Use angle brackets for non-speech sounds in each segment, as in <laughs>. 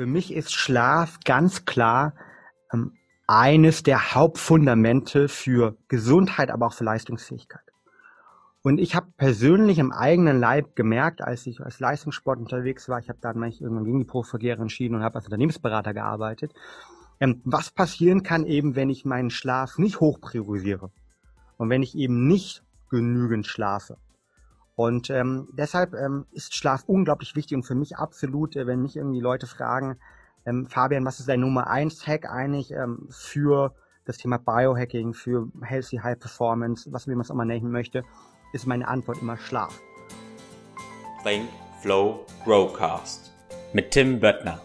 Für mich ist Schlaf ganz klar ähm, eines der Hauptfundamente für Gesundheit, aber auch für Leistungsfähigkeit. Und ich habe persönlich im eigenen Leib gemerkt, als ich als Leistungssport unterwegs war, ich habe dann mich irgendwann gegen die Profikarriere entschieden und habe als Unternehmensberater gearbeitet, ähm, was passieren kann eben, wenn ich meinen Schlaf nicht hoch priorisiere und wenn ich eben nicht genügend schlafe. Und ähm, deshalb ähm, ist Schlaf unglaublich wichtig und für mich absolut, äh, wenn mich irgendwie Leute fragen, ähm, Fabian, was ist dein Nummer eins Hack eigentlich ähm, für das Thema Biohacking, für Healthy High Performance, was man es auch mal nennen möchte, ist meine Antwort immer Schlaf. Think, Flow, Growcast mit Tim Böttner.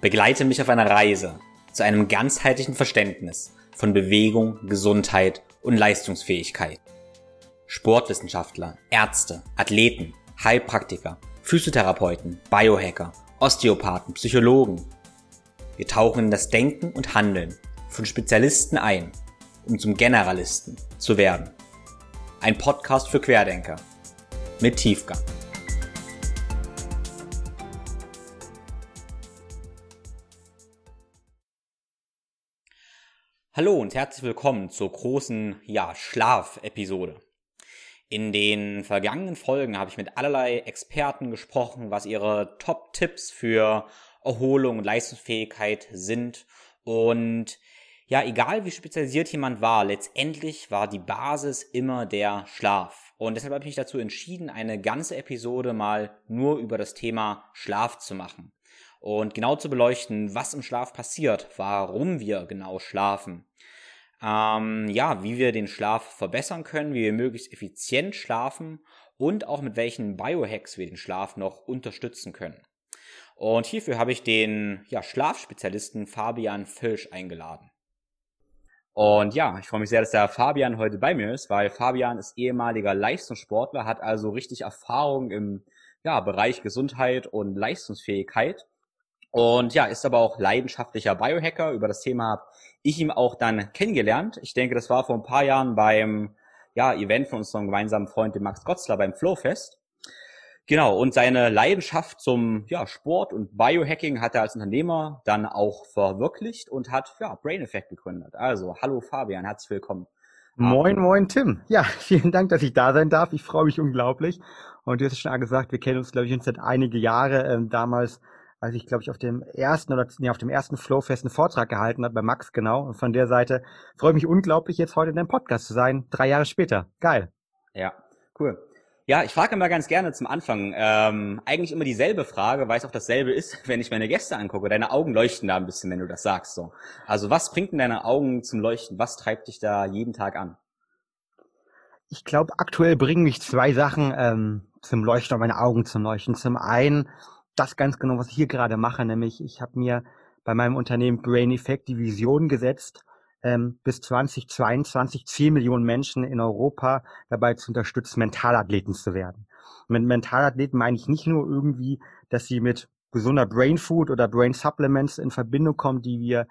Begleite mich auf einer Reise zu einem ganzheitlichen Verständnis von Bewegung, Gesundheit und Leistungsfähigkeit. Sportwissenschaftler, Ärzte, Athleten, Heilpraktiker, Physiotherapeuten, Biohacker, Osteopathen, Psychologen. Wir tauchen in das Denken und Handeln von Spezialisten ein, um zum Generalisten zu werden. Ein Podcast für Querdenker mit Tiefgang. Hallo und herzlich willkommen zur großen ja, Schlaf-Episode. In den vergangenen Folgen habe ich mit allerlei Experten gesprochen, was ihre Top-Tipps für Erholung und Leistungsfähigkeit sind. Und ja, egal wie spezialisiert jemand war, letztendlich war die Basis immer der Schlaf. Und deshalb habe ich mich dazu entschieden, eine ganze Episode mal nur über das Thema Schlaf zu machen. Und genau zu beleuchten, was im Schlaf passiert, warum wir genau schlafen. Ähm, ja, wie wir den Schlaf verbessern können, wie wir möglichst effizient schlafen und auch mit welchen Biohacks wir den Schlaf noch unterstützen können. Und hierfür habe ich den ja, Schlafspezialisten Fabian Filsch eingeladen. Und ja, ich freue mich sehr, dass der Fabian heute bei mir ist, weil Fabian ist ehemaliger Leistungssportler, hat also richtig Erfahrung im ja, Bereich Gesundheit und Leistungsfähigkeit. Und ja, ist aber auch leidenschaftlicher Biohacker. Über das Thema habe ich ihn auch dann kennengelernt. Ich denke, das war vor ein paar Jahren beim ja, Event von unserem gemeinsamen Freund, dem Max Gotzler, beim Flowfest. Genau, und seine Leidenschaft zum ja, Sport und Biohacking hat er als Unternehmer dann auch verwirklicht und hat ja, Brain Effect gegründet. Also, hallo Fabian, herzlich willkommen. Moin, moin Tim. Ja, <laughs> vielen Dank, dass ich da sein darf. Ich freue mich unglaublich. Und du hast schon gesagt, wir kennen uns, glaube ich, schon seit einige Jahre. Ähm, damals, als ich, glaube ich, auf dem ersten oder nee, auf dem ersten Flowfest einen Vortrag gehalten hat bei Max, genau. Und von der Seite freue ich mich unglaublich, jetzt heute in deinem Podcast zu sein, drei Jahre später. Geil. Ja, cool. Ja, ich frage immer ganz gerne zum Anfang ähm, eigentlich immer dieselbe Frage, weil es auch dasselbe ist, <laughs> wenn ich meine Gäste angucke. Deine Augen leuchten da ein bisschen, wenn du das sagst. So. Also was bringt denn deine Augen zum Leuchten? Was treibt dich da jeden Tag an? Ich glaube, aktuell bringen mich zwei Sachen ähm, zum Leuchten, meine Augen zum Leuchten. Zum einen das ganz genau, was ich hier gerade mache, nämlich ich habe mir bei meinem Unternehmen Brain Effect die Vision gesetzt, ähm, bis 2022 10 Millionen Menschen in Europa dabei zu unterstützen, Mentalathleten zu werden. mit Mentalathleten meine ich nicht nur irgendwie, dass sie mit gesunder Brain Food oder Brain Supplements in Verbindung kommen, die wir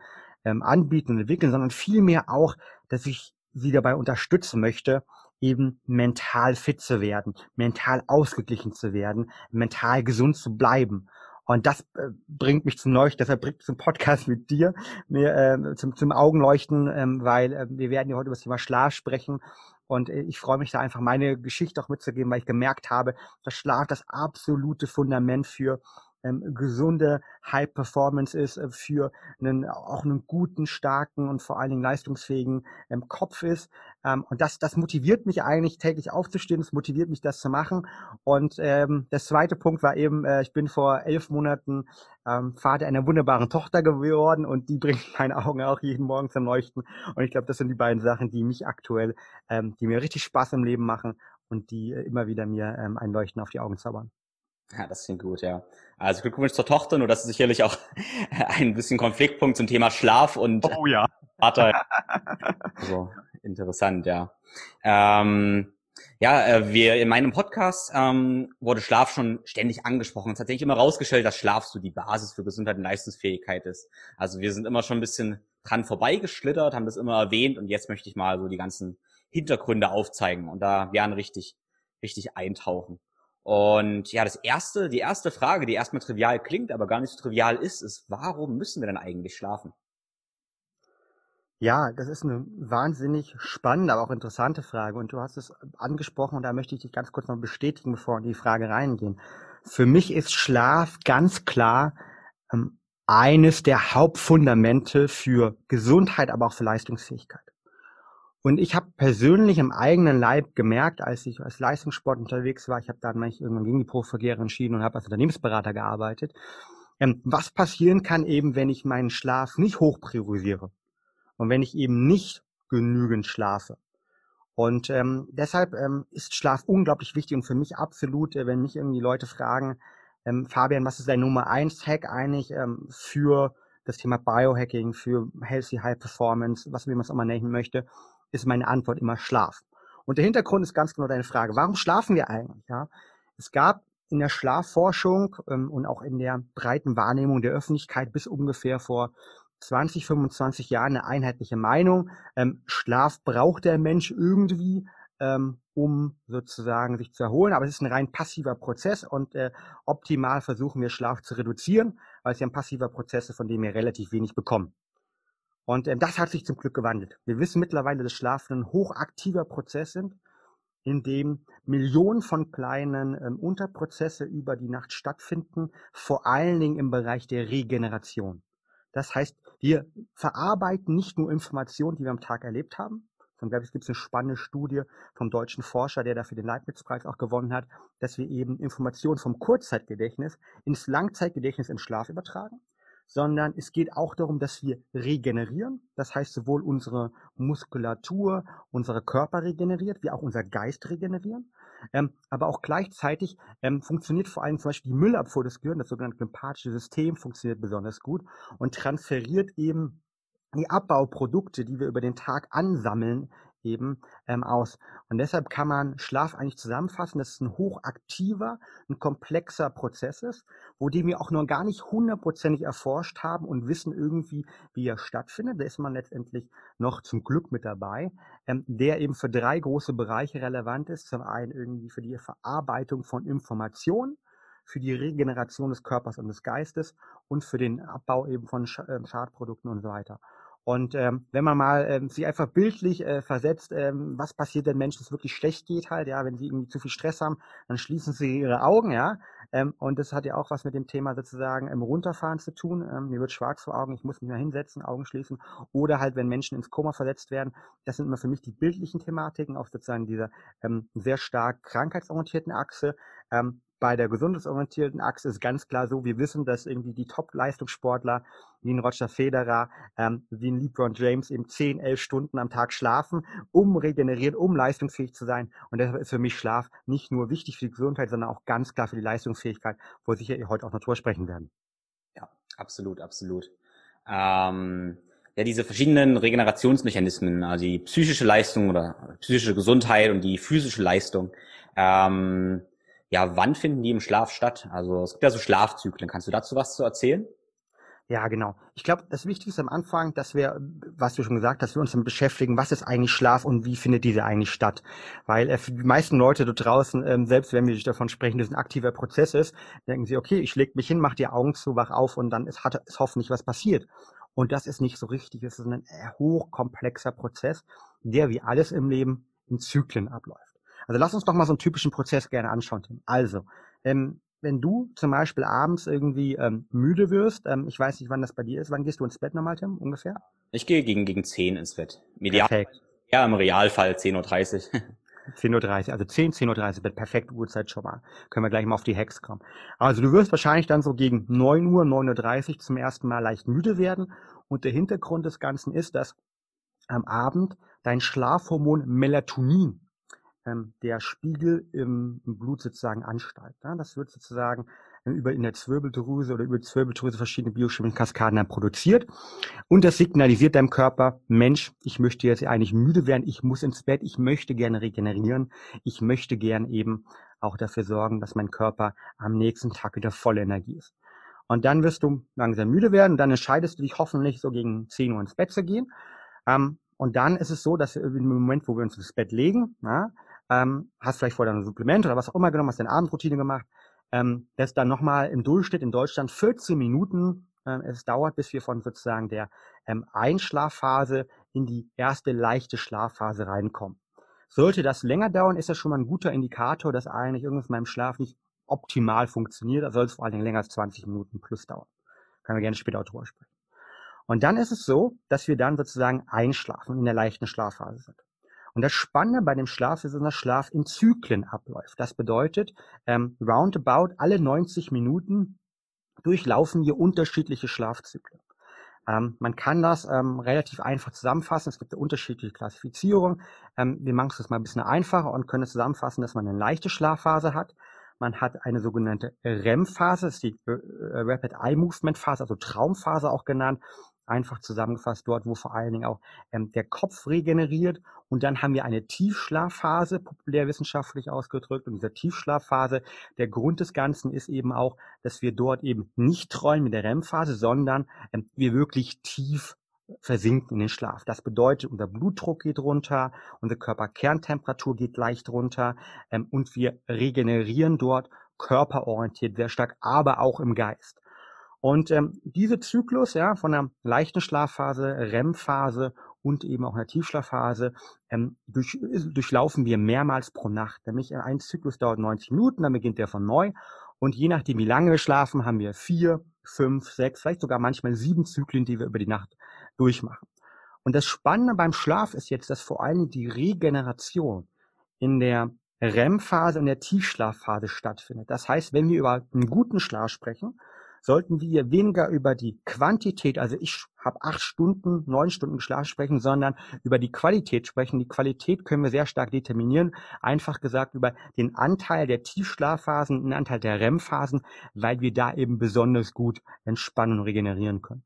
ähm, anbieten und entwickeln, sondern vielmehr auch, dass ich sie dabei unterstützen möchte, eben mental fit zu werden, mental ausgeglichen zu werden, mental gesund zu bleiben. Und das äh, bringt mich zum Leuchten, deshalb bringt zum Podcast mit dir, mir, äh, zum, zum Augenleuchten, ähm, weil äh, wir werden ja heute über das Thema Schlaf sprechen. Und äh, ich freue mich da einfach meine Geschichte auch mitzugeben, weil ich gemerkt habe, dass Schlaf das absolute Fundament für ähm, gesunde High Performance ist, äh, für einen, auch einen guten, starken und vor allen Dingen leistungsfähigen ähm, Kopf ist. Ähm, und das, das motiviert mich eigentlich täglich aufzustehen, das motiviert mich, das zu machen. Und ähm, der zweite Punkt war eben, äh, ich bin vor elf Monaten ähm, Vater einer wunderbaren Tochter geworden und die <laughs> bringt meine Augen auch jeden Morgen zum Leuchten. Und ich glaube, das sind die beiden Sachen, die mich aktuell, ähm, die mir richtig Spaß im Leben machen und die äh, immer wieder mir ähm, ein Leuchten auf die Augen zaubern. Ja, das klingt gut, ja. Also Glückwunsch zur Tochter, nur das ist sicherlich auch <laughs> ein bisschen Konfliktpunkt zum Thema Schlaf und oh, ja. <laughs> Vater. also, interessant, ja. Ähm, ja, äh, wir in meinem Podcast ähm, wurde Schlaf schon ständig angesprochen. Es hat sich immer rausgestellt, dass Schlaf so die Basis für Gesundheit und Leistungsfähigkeit ist. Also wir sind immer schon ein bisschen dran vorbeigeschlittert, haben das immer erwähnt und jetzt möchte ich mal so die ganzen Hintergründe aufzeigen und da gerne richtig, richtig eintauchen. Und ja, das erste, die erste Frage, die erstmal trivial klingt, aber gar nicht so trivial ist, ist, warum müssen wir denn eigentlich schlafen? Ja, das ist eine wahnsinnig spannende, aber auch interessante Frage. Und du hast es angesprochen und da möchte ich dich ganz kurz noch bestätigen, bevor wir in die Frage reingehen. Für mich ist Schlaf ganz klar ähm, eines der Hauptfundamente für Gesundheit, aber auch für Leistungsfähigkeit. Und ich habe persönlich im eigenen Leib gemerkt, als ich als Leistungssport unterwegs war, ich habe dann mich irgendwann gegen die Profikarriere entschieden und habe als Unternehmensberater gearbeitet, ähm, was passieren kann eben, wenn ich meinen Schlaf nicht hoch priorisiere und wenn ich eben nicht genügend schlafe. Und ähm, deshalb ähm, ist Schlaf unglaublich wichtig und für mich absolut, äh, wenn mich irgendwie Leute fragen, ähm, Fabian, was ist dein Nummer eins Hack eigentlich ähm, für das Thema Biohacking, für Healthy High Performance, was wie man es auch mal nennen möchte, ist meine Antwort immer Schlaf. Und der Hintergrund ist ganz genau deine Frage. Warum schlafen wir eigentlich? Ja, es gab in der Schlafforschung ähm, und auch in der breiten Wahrnehmung der Öffentlichkeit bis ungefähr vor 20, 25 Jahren eine einheitliche Meinung. Ähm, Schlaf braucht der Mensch irgendwie, ähm, um sozusagen sich zu erholen. Aber es ist ein rein passiver Prozess und äh, optimal versuchen wir Schlaf zu reduzieren, weil es ja ein passiver Prozess ist, von dem wir relativ wenig bekommen. Und ähm, das hat sich zum Glück gewandelt. Wir wissen mittlerweile, dass Schlafen ein hochaktiver Prozess sind, in dem Millionen von kleinen ähm, Unterprozesse über die Nacht stattfinden, vor allen Dingen im Bereich der Regeneration. Das heißt, wir verarbeiten nicht nur Informationen, die wir am Tag erlebt haben, sondern glaube ich, gibt es eine spannende Studie vom deutschen Forscher, der dafür den Leibniz-Preis auch gewonnen hat, dass wir eben Informationen vom Kurzzeitgedächtnis ins Langzeitgedächtnis im Schlaf übertragen sondern es geht auch darum, dass wir regenerieren. Das heißt, sowohl unsere Muskulatur, unsere Körper regeneriert, wie auch unser Geist regenerieren. Ähm, aber auch gleichzeitig ähm, funktioniert vor allem zum Beispiel die Müllabfuhr des Gehirns, das sogenannte lymphatische System funktioniert besonders gut und transferiert eben die Abbauprodukte, die wir über den Tag ansammeln, eben ähm, aus. Und deshalb kann man Schlaf eigentlich zusammenfassen, dass es ein hochaktiver, ein komplexer Prozess ist, wo den wir auch noch gar nicht hundertprozentig erforscht haben und wissen irgendwie, wie er stattfindet. Da ist man letztendlich noch zum Glück mit dabei, ähm, der eben für drei große Bereiche relevant ist. Zum einen irgendwie für die Verarbeitung von Informationen, für die Regeneration des Körpers und des Geistes und für den Abbau eben von ähm, Schadprodukten und so weiter. Und ähm, wenn man mal ähm, sich einfach bildlich äh, versetzt, ähm, was passiert, wenn Menschen es wirklich schlecht geht halt, ja, wenn sie irgendwie zu viel Stress haben, dann schließen sie ihre Augen, ja. Ähm, und das hat ja auch was mit dem Thema sozusagen im Runterfahren zu tun. Ähm, mir wird schwarz vor Augen, ich muss mich mal hinsetzen, Augen schließen. Oder halt, wenn Menschen ins Koma versetzt werden, das sind immer für mich die bildlichen Thematiken auf sozusagen dieser ähm, sehr stark krankheitsorientierten Achse. Ähm, bei der gesundheitsorientierten Achse ist ganz klar so, wir wissen, dass irgendwie die Top-Leistungssportler wie ein Roger Federer, ähm, wie ein LeBron James eben 10, 11 Stunden am Tag schlafen, um regeneriert, um leistungsfähig zu sein. Und deshalb ist für mich Schlaf nicht nur wichtig für die Gesundheit, sondern auch ganz klar für die Leistungsfähigkeit, wo sicher heute auch Natur sprechen werden. Ja, absolut, absolut. Ähm, ja, diese verschiedenen Regenerationsmechanismen, also die psychische Leistung oder psychische Gesundheit und die physische Leistung, ähm, ja, wann finden die im Schlaf statt? Also es gibt ja so Schlafzyklen. Kannst du dazu was zu erzählen? Ja, genau. Ich glaube, das Wichtigste am Anfang, dass wir, was du schon gesagt hast, wir uns damit beschäftigen, was ist eigentlich Schlaf und wie findet diese eigentlich statt. Weil äh, für die meisten Leute da draußen, ähm, selbst wenn wir davon sprechen, dass es ein aktiver Prozess ist, denken sie, okay, ich leg mich hin, mach die Augen zu, wach auf und dann ist, hat, ist hoffentlich was passiert. Und das ist nicht so richtig. Es ist ein hochkomplexer Prozess, der wie alles im Leben in Zyklen abläuft. Also lass uns doch mal so einen typischen Prozess gerne anschauen, Tim. Also, ähm, wenn du zum Beispiel abends irgendwie ähm, müde wirst, ähm, ich weiß nicht, wann das bei dir ist, wann gehst du ins Bett nochmal, Tim, ungefähr? Ich gehe gegen, gegen 10 ins Bett. Medial, Perfekt. Ja, im Realfall 10.30 Uhr. 10.30 <laughs> Uhr, also 10, 10.30 Uhr, Bett, perfekt Uhrzeit schon mal. Können wir gleich mal auf die Hacks kommen. Also du wirst wahrscheinlich dann so gegen 9 Uhr, 9.30 Uhr zum ersten Mal leicht müde werden. Und der Hintergrund des Ganzen ist, dass am Abend dein Schlafhormon Melatonin ähm, der Spiegel im, im Blut sozusagen ansteigt. Ja? Das wird sozusagen über in der Zwirbeldrüse oder über die Zwirbeldrüse verschiedene biochemische Kaskaden dann produziert. Und das signalisiert deinem Körper, Mensch, ich möchte jetzt eigentlich müde werden, ich muss ins Bett, ich möchte gerne regenerieren, ich möchte gern eben auch dafür sorgen, dass mein Körper am nächsten Tag wieder volle Energie ist. Und dann wirst du langsam müde werden dann entscheidest du dich hoffentlich so gegen 10 Uhr ins Bett zu gehen. Ähm, und dann ist es so, dass im Moment, wo wir uns ins Bett legen, ähm, hast vielleicht vorher ein Supplement oder was auch immer genommen, hast deine Abendroutine gemacht, ähm, das dann nochmal im Durchschnitt in Deutschland 14 Minuten ähm, es dauert, bis wir von sozusagen der ähm, Einschlafphase in die erste leichte Schlafphase reinkommen. Sollte das länger dauern, ist das schon mal ein guter Indikator, dass eigentlich irgendwas in meinem Schlaf nicht optimal funktioniert. Da soll es vor allen Dingen länger als 20 Minuten plus dauern. Können wir gerne später auch drüber sprechen. Und dann ist es so, dass wir dann sozusagen einschlafen und in der leichten Schlafphase sind. Und das Spannende bei dem Schlaf ist, dass der Schlaf in Zyklen abläuft. Das bedeutet, ähm, roundabout alle 90 Minuten durchlaufen wir unterschiedliche Schlafzyklen. Ähm, man kann das ähm, relativ einfach zusammenfassen. Es gibt unterschiedliche Klassifizierung. Ähm, wir machen es mal ein bisschen einfacher und können es zusammenfassen, dass man eine leichte Schlafphase hat. Man hat eine sogenannte REM-Phase, ist die äh, Rapid Eye Movement Phase, also Traumphase auch genannt einfach zusammengefasst dort, wo vor allen Dingen auch ähm, der Kopf regeneriert. Und dann haben wir eine Tiefschlafphase, populärwissenschaftlich ausgedrückt. Und diese Tiefschlafphase, der Grund des Ganzen ist eben auch, dass wir dort eben nicht träumen mit der REM-Phase, sondern ähm, wir wirklich tief versinken in den Schlaf. Das bedeutet, unser Blutdruck geht runter, unsere Körperkerntemperatur geht leicht runter ähm, und wir regenerieren dort körperorientiert sehr stark, aber auch im Geist. Und ähm, diese Zyklus ja, von einer leichten Schlafphase, REM-Phase und eben auch einer Tiefschlafphase ähm, durch, durchlaufen wir mehrmals pro Nacht. Nämlich ein Zyklus dauert 90 Minuten, dann beginnt der von neu. Und je nachdem, wie lange wir schlafen, haben wir vier, fünf, sechs, vielleicht sogar manchmal sieben Zyklen, die wir über die Nacht durchmachen. Und das Spannende beim Schlaf ist jetzt, dass vor allem die Regeneration in der REM-Phase und der Tiefschlafphase stattfindet. Das heißt, wenn wir über einen guten Schlaf sprechen, sollten wir weniger über die Quantität, also ich habe acht Stunden, neun Stunden Schlaf sprechen, sondern über die Qualität sprechen. Die Qualität können wir sehr stark determinieren, einfach gesagt über den Anteil der Tiefschlafphasen, den Anteil der REM-Phasen, weil wir da eben besonders gut entspannen und regenerieren können.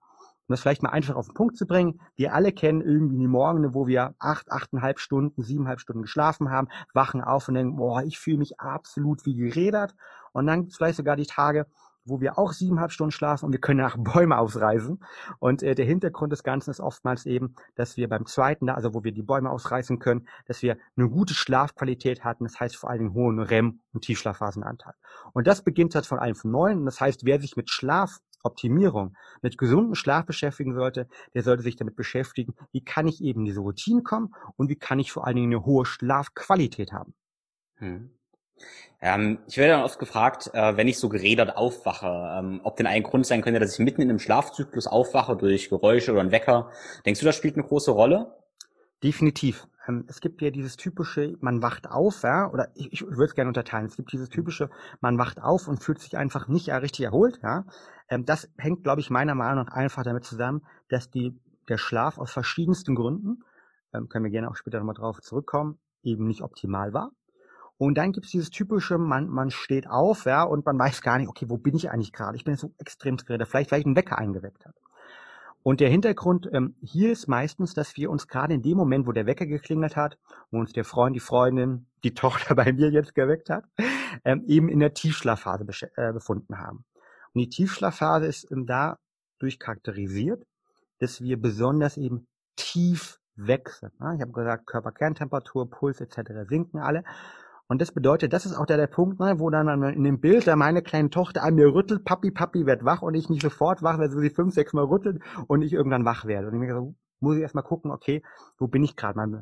Um das vielleicht mal einfach auf den Punkt zu bringen, wir alle kennen irgendwie die Morgen, wo wir acht, achteinhalb Stunden, siebeneinhalb Stunden geschlafen haben, wachen auf und denken, boah, ich fühle mich absolut wie gerädert. Und dann gibt es vielleicht sogar die Tage, wo wir auch siebeneinhalb Stunden schlafen und wir können nach Bäume ausreißen. Und äh, der Hintergrund des Ganzen ist oftmals eben, dass wir beim zweiten, also wo wir die Bäume ausreißen können, dass wir eine gute Schlafqualität hatten. Das heißt vor allen Dingen hohen REM- und Tiefschlafphasenanteil. Und das beginnt halt von einem von neun. Das heißt, wer sich mit Schlafoptimierung, mit gesundem Schlaf beschäftigen sollte, der sollte sich damit beschäftigen, wie kann ich eben diese Routine kommen und wie kann ich vor allen Dingen eine hohe Schlafqualität haben. Hm. Ähm, ich werde dann oft gefragt, äh, wenn ich so gerädert aufwache, ähm, ob denn ein Grund sein könnte, dass ich mitten in einem Schlafzyklus aufwache durch Geräusche oder einen Wecker. Denkst du, das spielt eine große Rolle? Definitiv. Ähm, es gibt ja dieses typische, man wacht auf, ja, oder ich, ich würde es gerne unterteilen. Es gibt dieses typische, man wacht auf und fühlt sich einfach nicht richtig erholt, ja. Ähm, das hängt, glaube ich, meiner Meinung nach einfach damit zusammen, dass die, der Schlaf aus verschiedensten Gründen, ähm, können wir gerne auch später nochmal drauf zurückkommen, eben nicht optimal war. Und dann gibt's dieses typische, man, man steht auf, ja, und man weiß gar nicht, okay, wo bin ich eigentlich gerade? Ich bin so extrem geredet, vielleicht, weil ich einen Wecker eingeweckt hat. Und der Hintergrund ähm, hier ist meistens, dass wir uns gerade in dem Moment, wo der Wecker geklingelt hat, wo uns der Freund, die Freundin, die <laughs> Tochter bei mir jetzt geweckt hat, ähm, eben in der Tiefschlafphase äh, befunden haben. Und die Tiefschlafphase ist ähm, dadurch charakterisiert, dass wir besonders eben tief wechseln. Ja? Ich habe gesagt, Körperkerntemperatur, Puls etc. sinken alle. Und das bedeutet, das ist auch der, der Punkt, ne, wo dann in dem Bild da meine kleine Tochter an mir rüttelt, Papi, Papi wird wach und ich nicht sofort wach, weil sie fünf, sechs Mal rüttelt und ich irgendwann wach werde. Und ich mir so, muss ich erstmal gucken, okay, wo bin ich gerade?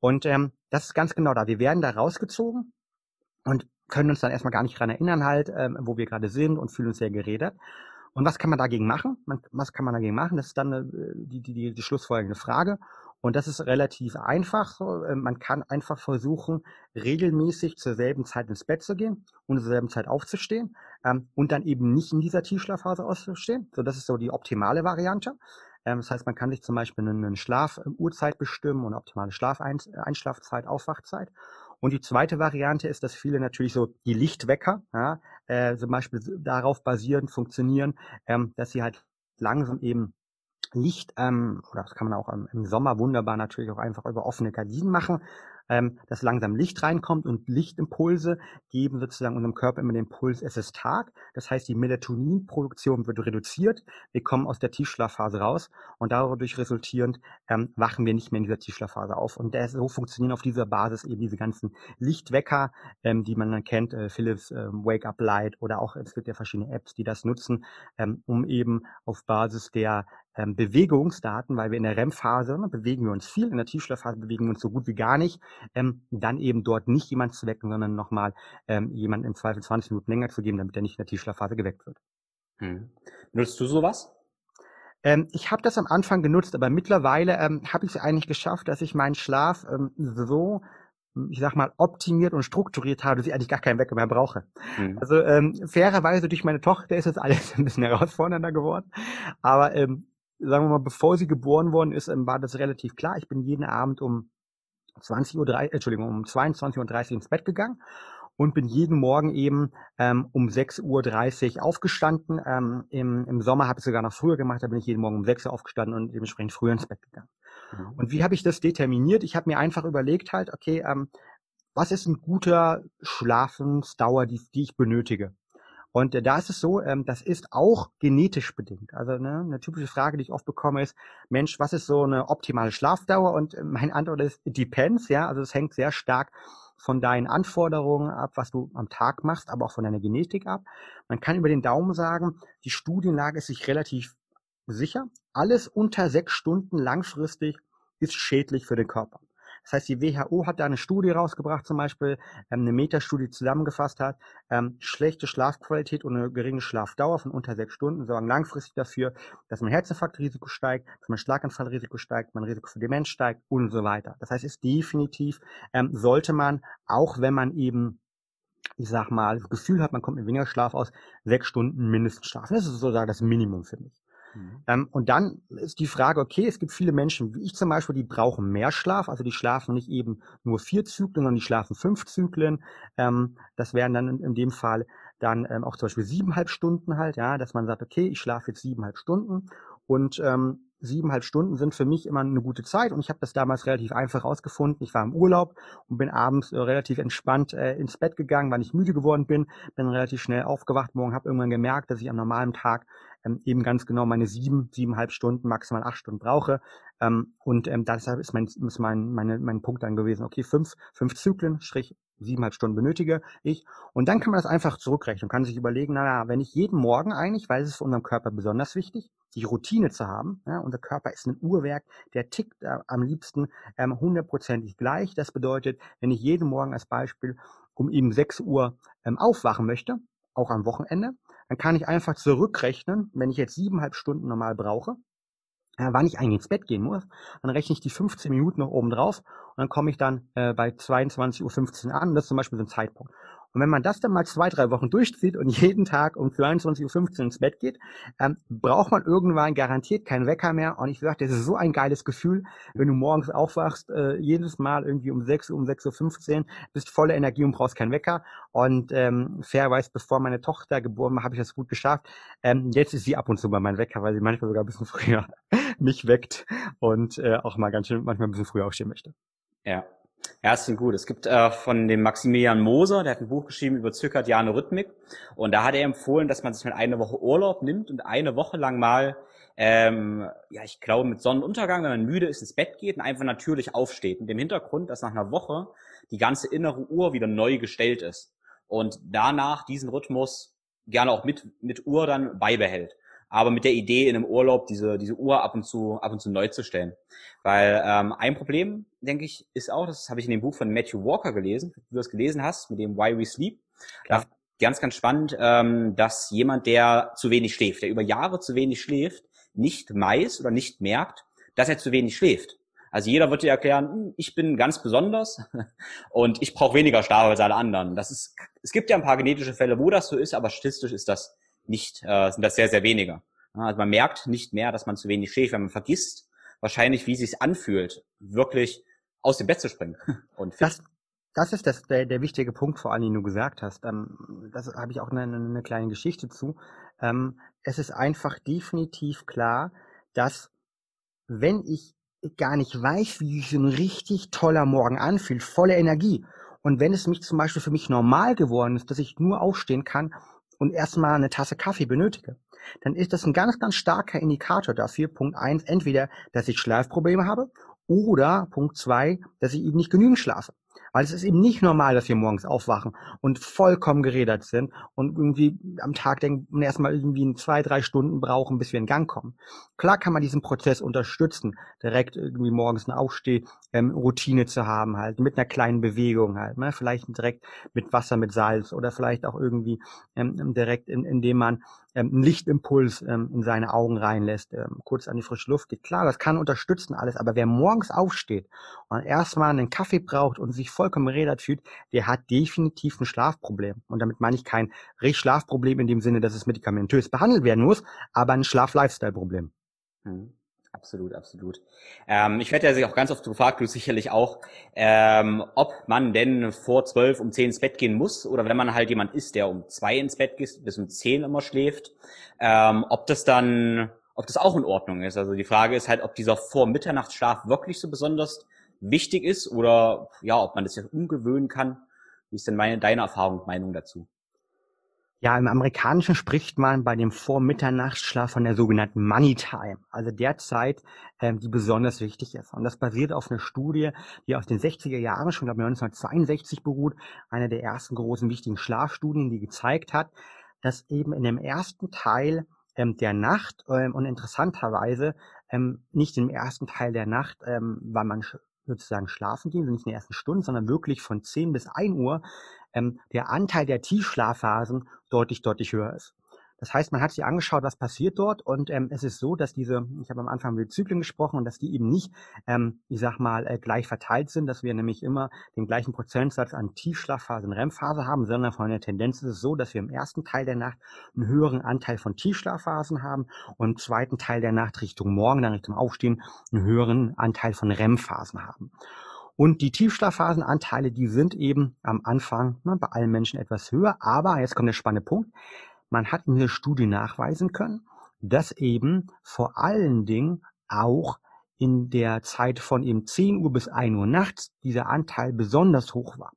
Und ähm, das ist ganz genau da. Wir werden da rausgezogen und können uns dann erstmal gar nicht dran erinnern halt, ähm, wo wir gerade sind und fühlen uns sehr geredet. Und was kann man dagegen machen? Man, was kann man dagegen machen? Das ist dann äh, die, die, die, die schlussfolgende Frage. Und das ist relativ einfach. Ähm, man kann einfach versuchen, regelmäßig zur selben Zeit ins Bett zu gehen und zur selben Zeit aufzustehen ähm, und dann eben nicht in dieser Tiefschlafphase auszustehen. So, das ist so die optimale Variante. Ähm, das heißt, man kann sich zum Beispiel eine Schlafuhrzeit bestimmen und optimale Schlafeinschlafzeit, Aufwachzeit. Und die zweite Variante ist, dass viele natürlich so die Lichtwecker, ja, äh, zum Beispiel darauf basierend funktionieren, ähm, dass sie halt langsam eben Licht, ähm, oder das kann man auch im Sommer wunderbar natürlich auch einfach über offene Gardinen machen. ähm, dass langsam Licht reinkommt und Lichtimpulse geben sozusagen unserem Körper immer den Impuls, es ist Tag. Das heißt, die Melatoninproduktion wird reduziert. Wir kommen aus der Tiefschlafphase raus und dadurch resultierend ähm, wachen wir nicht mehr in dieser Tiefschlafphase auf. Und so funktionieren auf dieser Basis eben diese ganzen Lichtwecker, ähm, die man dann kennt, äh, Philips äh, Wake Up Light oder auch es gibt ja verschiedene Apps, die das nutzen, ähm, um eben auf Basis der ähm, Bewegungsdaten, weil wir in der REM-Phase ne, bewegen wir uns viel, in der Tiefschlafphase bewegen wir uns so gut wie gar nicht, ähm, dann eben dort nicht jemand zu wecken, sondern nochmal ähm, jemand im Zweifel 20 Minuten länger zu geben, damit er nicht in der Tiefschlafphase geweckt wird. Hm. Nutzt du sowas? Ähm, ich habe das am Anfang genutzt, aber mittlerweile ähm, habe ich es eigentlich geschafft, dass ich meinen Schlaf ähm, so ich sag mal, optimiert und strukturiert habe, dass ich eigentlich gar keinen Wecker mehr brauche. Mhm. Also ähm, fairerweise durch meine Tochter ist jetzt alles <laughs> ein bisschen herausfordernder geworden. Aber ähm, sagen wir mal, bevor sie geboren worden ist, ähm, war das relativ klar. Ich bin jeden Abend um 20 Uhr, Entschuldigung, um 22.30 Uhr ins Bett gegangen und bin jeden Morgen eben ähm, um 6.30 Uhr aufgestanden. Ähm, im, Im Sommer habe ich sogar noch früher gemacht, da bin ich jeden Morgen um 6 Uhr aufgestanden und dementsprechend früher ins Bett gegangen. Mhm. Und wie habe ich das determiniert? Ich habe mir einfach überlegt halt, okay, ähm, was ist ein guter Schlafensdauer, die, die ich benötige? Und äh, da ist es so, ähm, das ist auch genetisch bedingt. Also ne, eine typische Frage, die ich oft bekomme, ist, Mensch, was ist so eine optimale Schlafdauer? Und äh, meine Antwort ist, it depends, ja. Also es hängt sehr stark von deinen Anforderungen ab, was du am Tag machst, aber auch von deiner Genetik ab. Man kann über den Daumen sagen, die Studienlage ist sich relativ sicher. Alles unter sechs Stunden langfristig ist schädlich für den Körper. Das heißt, die WHO hat da eine Studie rausgebracht, zum Beispiel ähm, eine Metastudie zusammengefasst hat, ähm, schlechte Schlafqualität und eine geringe Schlafdauer von unter sechs Stunden sorgen langfristig dafür, dass mein Herzinfarktrisiko steigt, dass mein Schlaganfallrisiko steigt, mein Risiko für Demenz steigt und so weiter. Das heißt, ist definitiv ähm, sollte man, auch wenn man eben ich sag mal, das Gefühl hat, man kommt mit weniger Schlaf aus, sechs Stunden mindestens schlafen. Das ist sozusagen das Minimum für mich. Mhm. Ähm, und dann ist die Frage, okay, es gibt viele Menschen, wie ich zum Beispiel, die brauchen mehr Schlaf, also die schlafen nicht eben nur vier Zyklen, sondern die schlafen fünf Zyklen. Ähm, das wären dann in, dem Fall dann ähm, auch zum Beispiel siebeneinhalb Stunden halt, ja, dass man sagt, okay, ich schlafe jetzt siebeneinhalb Stunden und ähm, siebeneinhalb Stunden sind für mich immer eine gute Zeit und ich habe das damals relativ einfach rausgefunden. Ich war im Urlaub und bin abends äh, relativ entspannt äh, ins Bett gegangen, weil ich müde geworden bin, bin relativ schnell aufgewacht morgen, habe irgendwann gemerkt, dass ich am normalen Tag ähm, eben ganz genau meine sieben, siebeneinhalb Stunden, maximal acht Stunden brauche. Ähm, und ähm, deshalb ist mein, ist mein, meine, mein Punkt dann gewesen, okay, fünf, fünf Zyklen, Strich siebeneinhalb Stunden benötige ich. Und dann kann man das einfach zurückrechnen und kann sich überlegen, naja, wenn ich jeden Morgen eigentlich, weil es ist für unseren Körper besonders wichtig, die Routine zu haben. Ja, unser Körper ist ein Uhrwerk, der tickt äh, am liebsten ähm, hundertprozentig gleich. Das bedeutet, wenn ich jeden Morgen als Beispiel um eben 6 Uhr ähm, aufwachen möchte, auch am Wochenende, dann kann ich einfach zurückrechnen, wenn ich jetzt siebeneinhalb Stunden normal brauche, äh, wann ich eigentlich ins Bett gehen muss, dann rechne ich die 15 Minuten noch oben drauf und dann komme ich dann äh, bei 22.15 Uhr an. Das ist zum Beispiel so ein Zeitpunkt. Und wenn man das dann mal zwei, drei Wochen durchzieht und <laughs> jeden Tag um 22.15 Uhr ins Bett geht, ähm, braucht man irgendwann garantiert keinen Wecker mehr. Und ich sage, das ist so ein geiles Gefühl, wenn du morgens aufwachst, äh, jedes Mal irgendwie um 6 Uhr, um 6.15 Uhr, bist voller Energie und brauchst keinen Wecker. Und ähm, fairerweise, bevor meine Tochter geboren war, habe ich das gut geschafft. Ähm, jetzt ist sie ab und zu bei meinem Wecker, weil sie manchmal sogar ein bisschen <laughs> früher mich weckt und äh, auch mal ganz schön manchmal ein bisschen früher aufstehen möchte. Ja, ja, das klingt gut. Es gibt äh, von dem Maximilian Moser, der hat ein Buch geschrieben über zirkadiane Rhythmik. Und da hat er empfohlen, dass man sich mal eine Woche Urlaub nimmt und eine Woche lang mal, ähm, ja, ich glaube, mit Sonnenuntergang, wenn man müde ist, ins Bett geht und einfach natürlich aufsteht. Mit dem Hintergrund, dass nach einer Woche die ganze innere Uhr wieder neu gestellt ist. Und danach diesen Rhythmus gerne auch mit, mit Uhr dann beibehält aber mit der Idee in einem Urlaub diese, diese Uhr ab und zu, ab und zu neu zu stellen. Weil ähm, ein Problem, denke ich, ist auch, das habe ich in dem Buch von Matthew Walker gelesen, du das gelesen hast, mit dem Why We Sleep. Da, ganz, ganz spannend, ähm, dass jemand, der zu wenig schläft, der über Jahre zu wenig schläft, nicht weiß oder nicht merkt, dass er zu wenig schläft. Also jeder wird dir erklären, hm, ich bin ganz besonders <laughs> und ich brauche weniger Schlaf als alle anderen. Das ist, es gibt ja ein paar genetische Fälle, wo das so ist, aber statistisch ist das nicht, äh, sind das sehr, sehr wenige. Also man merkt nicht mehr, dass man zu wenig schläft, wenn man vergisst wahrscheinlich, wie es sich anfühlt, wirklich aus dem Bett zu springen. <laughs> Und das, das ist das, der, der wichtige Punkt, vor allem, den du gesagt hast. Ähm, das habe ich auch eine, eine kleine Geschichte zu. Ähm, es ist einfach definitiv klar, dass wenn ich gar nicht weiß, wie sich ein richtig toller Morgen anfühlt, voller Energie. Und wenn es mich zum Beispiel für mich normal geworden ist, dass ich nur aufstehen kann und erstmal eine Tasse Kaffee benötige, dann ist das ein ganz, ganz starker Indikator dafür. Punkt eins, entweder, dass ich Schlafprobleme habe oder Punkt zwei, dass ich eben nicht genügend schlafe. Weil es ist eben nicht normal, dass wir morgens aufwachen und vollkommen gerädert sind und irgendwie am Tag denken erstmal irgendwie zwei, drei Stunden brauchen, bis wir in Gang kommen. Klar kann man diesen Prozess unterstützen, direkt irgendwie morgens eine Aufsteh, ähm, zu haben, halt, mit einer kleinen Bewegung halt, ne? vielleicht direkt mit Wasser, mit Salz oder vielleicht auch irgendwie ähm, direkt, in, indem man ähm, einen Lichtimpuls ähm, in seine Augen reinlässt, ähm, kurz an die frische Luft geht. Klar, das kann unterstützen alles, aber wer morgens aufsteht und erstmal einen Kaffee braucht und sich vollkommen rädert fühlt, der hat definitiv ein Schlafproblem. Und damit meine ich kein Schlafproblem in dem Sinne, dass es medikamentös behandelt werden muss, aber ein Schlaf-Lifestyle-Problem. Hm. Absolut, absolut. Ähm, ich werde ja sich auch ganz oft gefragt, du sicherlich auch, ähm, ob man denn vor zwölf um zehn ins Bett gehen muss oder wenn man halt jemand ist, der um zwei ins Bett geht, bis um zehn immer schläft, ähm, ob das dann, ob das auch in Ordnung ist. Also die Frage ist halt, ob dieser Vor-Mitternachtsschlaf wirklich so besonders wichtig ist oder ja, ob man das ja umgewöhnen kann. Wie ist denn meine, deine Erfahrung Meinung dazu? Ja, im Amerikanischen spricht man bei dem Vormitternachtsschlaf von der sogenannten Money Time, also der Zeit, ähm, die besonders wichtig ist. Und das basiert auf einer Studie, die aus den 60er Jahren, schon glaube 1962 beruht, eine der ersten großen wichtigen Schlafstudien, die gezeigt hat, dass eben in dem ersten Teil ähm, der Nacht ähm, und interessanterweise ähm, nicht im ersten Teil der Nacht, ähm, weil man sozusagen schlafen gehen, also nicht in den ersten Stunden, sondern wirklich von 10 bis 1 Uhr, ähm, der Anteil der Tiefschlafphasen deutlich, deutlich höher ist. Das heißt, man hat sich angeschaut, was passiert dort und ähm, es ist so, dass diese, ich habe am Anfang über Zyklen gesprochen und dass die eben nicht, ähm, ich sag mal, äh, gleich verteilt sind, dass wir nämlich immer den gleichen Prozentsatz an Tiefschlafphase und REM-Phase haben, sondern von der Tendenz ist es so, dass wir im ersten Teil der Nacht einen höheren Anteil von Tiefschlafphasen haben und im zweiten Teil der Nacht Richtung Morgen, dann Richtung Aufstehen, einen höheren Anteil von REM-Phasen haben. Und die Tiefschlafphasenanteile, die sind eben am Anfang ne, bei allen Menschen etwas höher. Aber, jetzt kommt der spannende Punkt, man hat in der Studie nachweisen können, dass eben vor allen Dingen auch in der Zeit von eben 10 Uhr bis 1 Uhr nachts dieser Anteil besonders hoch war.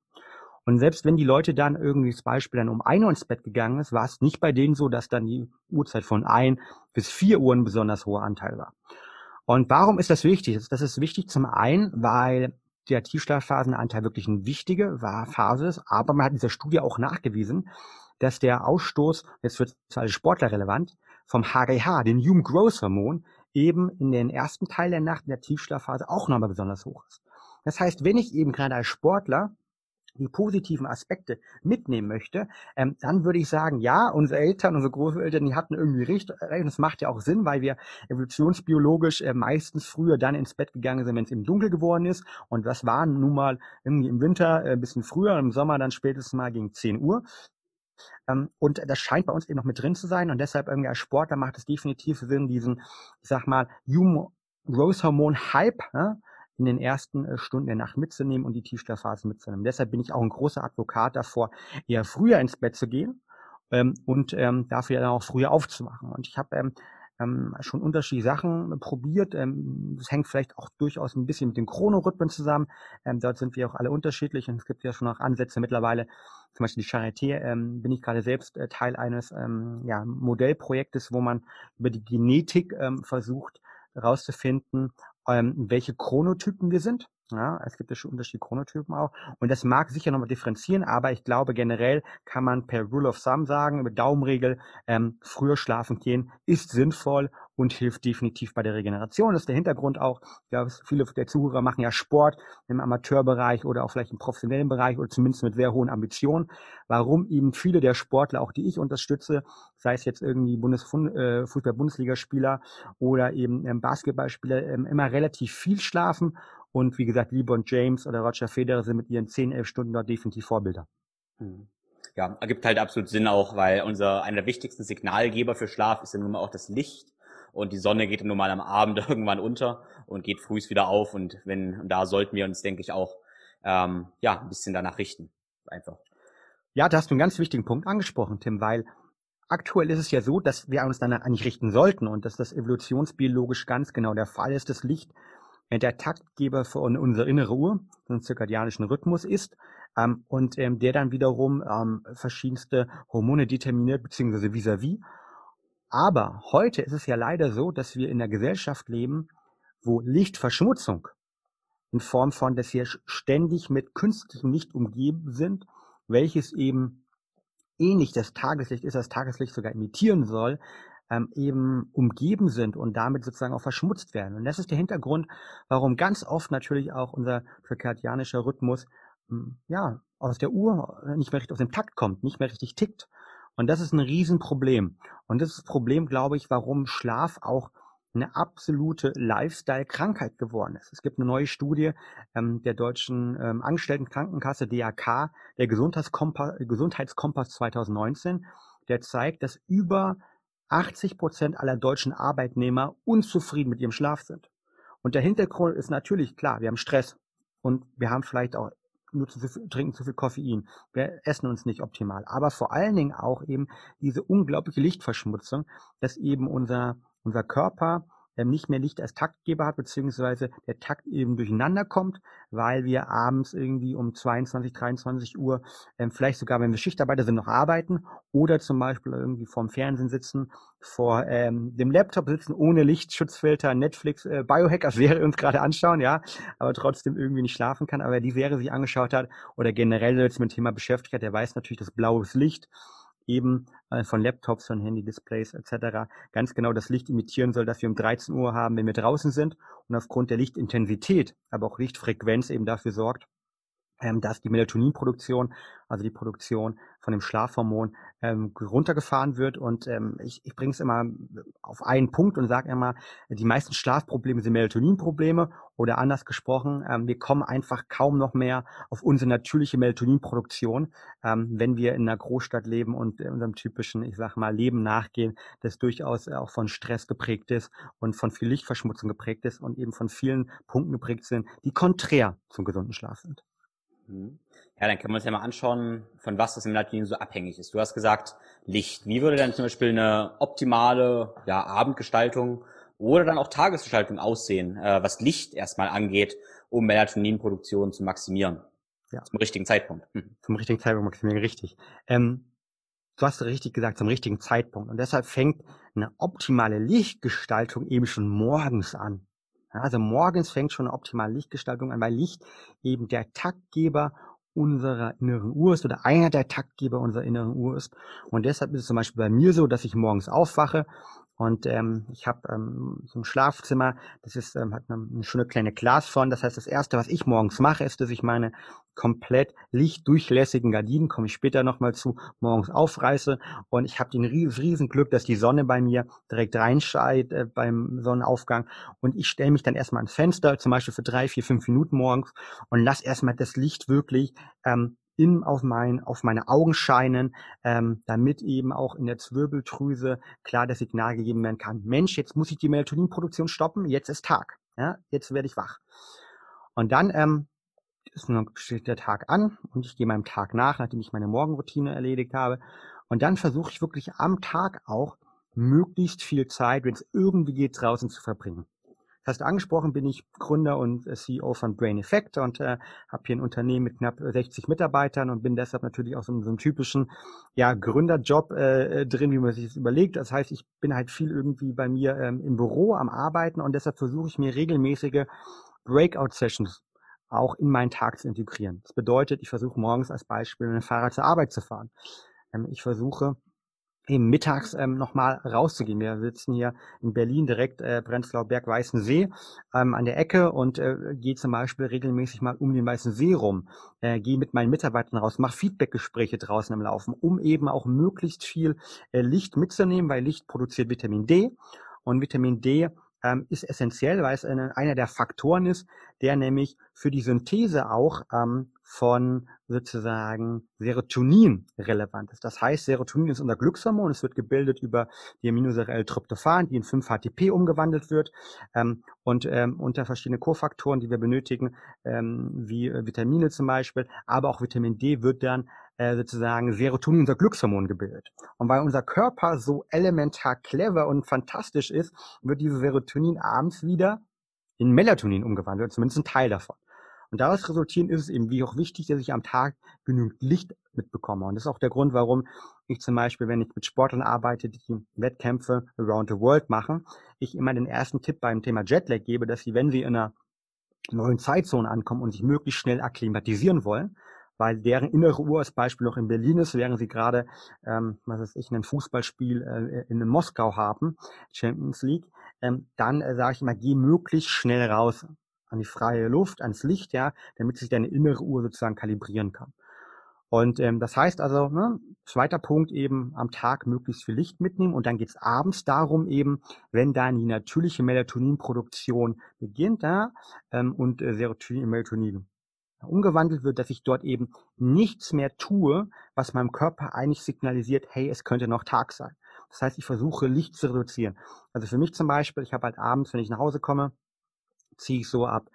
Und selbst wenn die Leute dann irgendwie das Beispiel dann um 1 Uhr ins Bett gegangen ist, war es nicht bei denen so, dass dann die Uhrzeit von 1 bis 4 Uhr ein besonders hoher Anteil war. Und warum ist das wichtig? Das ist wichtig zum einen, weil der Tiefschlafphasenanteil wirklich eine wichtige Phase ist, aber man hat in dieser Studie auch nachgewiesen, dass der Ausstoß, jetzt wird es für alle Sportler relevant, vom HGH, dem Human Growth Hormon, eben in den ersten Teil der Nacht in der Tiefschlafphase auch nochmal besonders hoch ist. Das heißt, wenn ich eben gerade als Sportler die positiven Aspekte mitnehmen möchte, ähm, dann würde ich sagen, ja, unsere Eltern, unsere Großeltern, die hatten irgendwie recht, und das macht ja auch Sinn, weil wir evolutionsbiologisch äh, meistens früher dann ins Bett gegangen sind, wenn es eben dunkel geworden ist. Und das war nun mal irgendwie im Winter äh, ein bisschen früher, im Sommer dann spätestens mal gegen 10 Uhr. Ähm, und das scheint bei uns eben noch mit drin zu sein. Und deshalb irgendwie als Sportler macht es definitiv Sinn, diesen, ich sag mal, Human Growth Hormone Hype, ja, in den ersten äh, Stunden der Nacht mitzunehmen und die Tiefschlafphase mitzunehmen. Deshalb bin ich auch ein großer Advokat davor, eher früher ins Bett zu gehen ähm, und ähm, dafür dann auch früher aufzumachen. Und ich habe ähm, schon unterschiedliche Sachen probiert. Ähm, das hängt vielleicht auch durchaus ein bisschen mit den Chronorhythmen zusammen. Ähm, dort sind wir auch alle unterschiedlich und es gibt ja schon auch Ansätze mittlerweile. Zum Beispiel die Charité ähm, bin ich gerade selbst äh, Teil eines ähm, ja, Modellprojektes, wo man über die Genetik ähm, versucht herauszufinden, ähm, welche Chronotypen wir sind. Ja, es gibt ja schon unterschiedliche Chronotypen auch. Und das mag sicher nochmal differenzieren, aber ich glaube generell kann man per Rule of Thumb sagen, über Daumenregel, ähm, früher schlafen gehen ist sinnvoll und hilft definitiv bei der Regeneration. Das ist der Hintergrund auch. Glaube, viele der Zuhörer machen ja Sport im Amateurbereich oder auch vielleicht im professionellen Bereich oder zumindest mit sehr hohen Ambitionen. Warum eben viele der Sportler, auch die ich unterstütze, sei es jetzt irgendwie Fußball-Bundesligaspieler oder eben ähm, Basketballspieler, ähm, immer relativ viel schlafen. Und wie gesagt, LeBron James oder Roger Federer sind mit ihren 10, 11 Stunden dort definitiv Vorbilder. Hm ja, ergibt halt absolut Sinn auch, weil unser einer der wichtigsten Signalgeber für Schlaf ist ja nun mal auch das Licht und die Sonne geht nun mal am Abend <laughs> irgendwann unter und geht frühs wieder auf und wenn und da sollten wir uns, denke ich, auch ähm, ja ein bisschen danach richten, einfach. Ja, da hast du einen ganz wichtigen Punkt angesprochen, Tim, weil aktuell ist es ja so, dass wir uns danach eigentlich richten sollten und dass das evolutionsbiologisch ganz genau der Fall ist. Das Licht der Taktgeber für unsere innere Uhr, den zirkadianischen Rhythmus ist ähm, und ähm, der dann wiederum ähm, verschiedenste Hormone determiniert beziehungsweise vis-à-vis. Aber heute ist es ja leider so, dass wir in einer Gesellschaft leben, wo Lichtverschmutzung in Form von, dass wir ständig mit künstlichem Licht umgeben sind, welches eben ähnlich das Tageslicht ist, das Tageslicht sogar imitieren soll, ähm, eben umgeben sind und damit sozusagen auch verschmutzt werden. Und das ist der Hintergrund, warum ganz oft natürlich auch unser zirkadianischer Rhythmus hm, ja aus der Uhr nicht mehr richtig aus dem Takt kommt, nicht mehr richtig tickt. Und das ist ein Riesenproblem. Und das ist das Problem, glaube ich, warum Schlaf auch eine absolute Lifestyle-Krankheit geworden ist. Es gibt eine neue Studie ähm, der deutschen ähm, Angestelltenkrankenkasse DAK, der Gesundheitskompass, Gesundheitskompass 2019, der zeigt, dass über 80 Prozent aller deutschen Arbeitnehmer unzufrieden mit ihrem Schlaf sind. Und der Hintergrund ist natürlich klar, wir haben Stress und wir haben vielleicht auch nur zu viel, trinken zu viel Koffein. Wir essen uns nicht optimal. Aber vor allen Dingen auch eben diese unglaubliche Lichtverschmutzung, dass eben unser unser Körper nicht mehr Licht als Taktgeber hat, beziehungsweise der Takt eben durcheinander kommt, weil wir abends irgendwie um 22, 23 Uhr, ähm, vielleicht sogar, wenn wir Schichtarbeiter sind, noch arbeiten oder zum Beispiel irgendwie vorm Fernsehen sitzen, vor ähm, dem Laptop sitzen, ohne Lichtschutzfilter, Netflix, äh, Biohackers <laughs> Serie uns gerade anschauen, ja, aber trotzdem irgendwie nicht schlafen kann, aber die Serie sich angeschaut hat oder generell jetzt mit dem Thema beschäftigt hat, der weiß natürlich, dass blaues Licht eben äh, von Laptops, von Handy-Displays etc. ganz genau das Licht imitieren soll, das wir um 13 Uhr haben, wenn wir draußen sind und aufgrund der Lichtintensität, aber auch Lichtfrequenz eben dafür sorgt, ähm, dass die Melatoninproduktion, also die Produktion von dem Schlafhormon, ähm, runtergefahren wird. Und ähm, ich, ich bringe es immer auf einen Punkt und sage immer, die meisten Schlafprobleme sind Melatoninprobleme oder anders gesprochen, ähm, wir kommen einfach kaum noch mehr auf unsere natürliche Melatoninproduktion, ähm, wenn wir in einer Großstadt leben und unserem typischen, ich sag mal, Leben nachgehen, das durchaus auch von Stress geprägt ist und von viel Lichtverschmutzung geprägt ist und eben von vielen Punkten geprägt sind, die konträr zum gesunden Schlaf sind. Mhm. Ja, dann können wir uns ja mal anschauen, von was das im Melatonin so abhängig ist. Du hast gesagt, Licht. Wie würde denn zum Beispiel eine optimale ja, Abendgestaltung oder dann auch Tagesgestaltung aussehen, äh, was Licht erstmal angeht, um Melatoninproduktion zu maximieren? Ja. Zum richtigen Zeitpunkt. Hm. Zum richtigen Zeitpunkt maximieren, richtig. Ähm, du hast richtig gesagt, zum richtigen Zeitpunkt. Und deshalb fängt eine optimale Lichtgestaltung eben schon morgens an. Also morgens fängt schon eine optimale Lichtgestaltung an, weil Licht eben der Taktgeber unserer inneren Uhr ist oder einer der Taktgeber unserer inneren Uhr ist. Und deshalb ist es zum Beispiel bei mir so, dass ich morgens aufwache und ähm, ich habe ähm, so ein Schlafzimmer, das ist, ähm, hat eine, eine schöne kleine Glasfront. Das heißt, das Erste, was ich morgens mache, ist, dass ich meine komplett lichtdurchlässigen Gardinen, komme ich später nochmal zu, morgens aufreiße. Und ich habe den ries riesen Glück, dass die Sonne bei mir direkt reinscheint äh, beim Sonnenaufgang. Und ich stelle mich dann erstmal ans Fenster, zum Beispiel für drei, vier, fünf Minuten morgens und lass erstmal das Licht wirklich ähm, in auf, mein, auf meine Augen scheinen, ähm, damit eben auch in der Zwirbeldrüse klar das Signal gegeben werden kann, Mensch, jetzt muss ich die Melatoninproduktion stoppen, jetzt ist Tag, ja, jetzt werde ich wach. Und dann ähm, ist nun steht der Tag an und ich gehe meinem Tag nach, nachdem ich meine Morgenroutine erledigt habe. Und dann versuche ich wirklich am Tag auch möglichst viel Zeit, wenn es irgendwie geht, draußen zu verbringen hast du angesprochen, bin ich Gründer und äh, CEO von Brain Effect und äh, habe hier ein Unternehmen mit knapp 60 Mitarbeitern und bin deshalb natürlich auch so, so einem typischen ja, Gründerjob äh, äh, drin, wie man sich das überlegt. Das heißt, ich bin halt viel irgendwie bei mir ähm, im Büro am Arbeiten und deshalb versuche ich mir regelmäßige Breakout-Sessions auch in meinen Tag zu integrieren. Das bedeutet, ich versuche morgens als Beispiel mit dem Fahrrad zur Arbeit zu fahren. Ähm, ich versuche eben mittags ähm, nochmal rauszugehen. Wir sitzen hier in Berlin direkt äh, Prenzlauer Berg Weißensee ähm, an der Ecke und äh, gehe zum Beispiel regelmäßig mal um den Weißen See rum, äh, gehe mit meinen Mitarbeitern raus, mache Feedbackgespräche draußen im Laufen, um eben auch möglichst viel äh, Licht mitzunehmen, weil Licht produziert Vitamin D und Vitamin D ähm, ist essentiell, weil es eine, einer der Faktoren ist, der nämlich für die Synthese auch ähm, von sozusagen Serotonin relevant ist. Das heißt, Serotonin ist unser Glückshormon. Es wird gebildet über die Aminosäure L-Tryptophan, die in 5-HTP umgewandelt wird ähm, und ähm, unter verschiedene Kofaktoren, die wir benötigen, ähm, wie äh, Vitamine zum Beispiel, aber auch Vitamin D wird dann äh, sozusagen Serotonin, unser Glückshormon, gebildet. Und weil unser Körper so elementar clever und fantastisch ist, wird dieses Serotonin abends wieder in Melatonin umgewandelt, zumindest ein Teil davon. Und daraus resultierend ist es eben wie auch wichtig, dass ich am Tag genügend Licht mitbekomme. Und das ist auch der Grund, warum ich zum Beispiel, wenn ich mit Sportlern arbeite, die Wettkämpfe around the world machen, ich immer den ersten Tipp beim Thema Jetlag gebe, dass sie, wenn sie in einer neuen Zeitzone ankommen und sich möglichst schnell akklimatisieren wollen, weil deren innere Uhr als Beispiel noch in Berlin ist, während sie gerade, ähm, was weiß ich, ein Fußballspiel äh, in Moskau haben, Champions League, ähm, dann äh, sage ich immer, geh möglichst schnell raus an die freie Luft, ans Licht, ja, damit sich deine innere Uhr sozusagen kalibrieren kann. Und ähm, das heißt also, ne, zweiter Punkt eben am Tag möglichst viel Licht mitnehmen und dann geht's abends darum eben, wenn dann die natürliche Melatoninproduktion beginnt ja, ähm, und äh, Serotonin in Melatonin umgewandelt wird, dass ich dort eben nichts mehr tue, was meinem Körper eigentlich signalisiert, hey, es könnte noch Tag sein. Das heißt, ich versuche Licht zu reduzieren. Also für mich zum Beispiel, ich habe halt abends, wenn ich nach Hause komme, ziehe ich so ab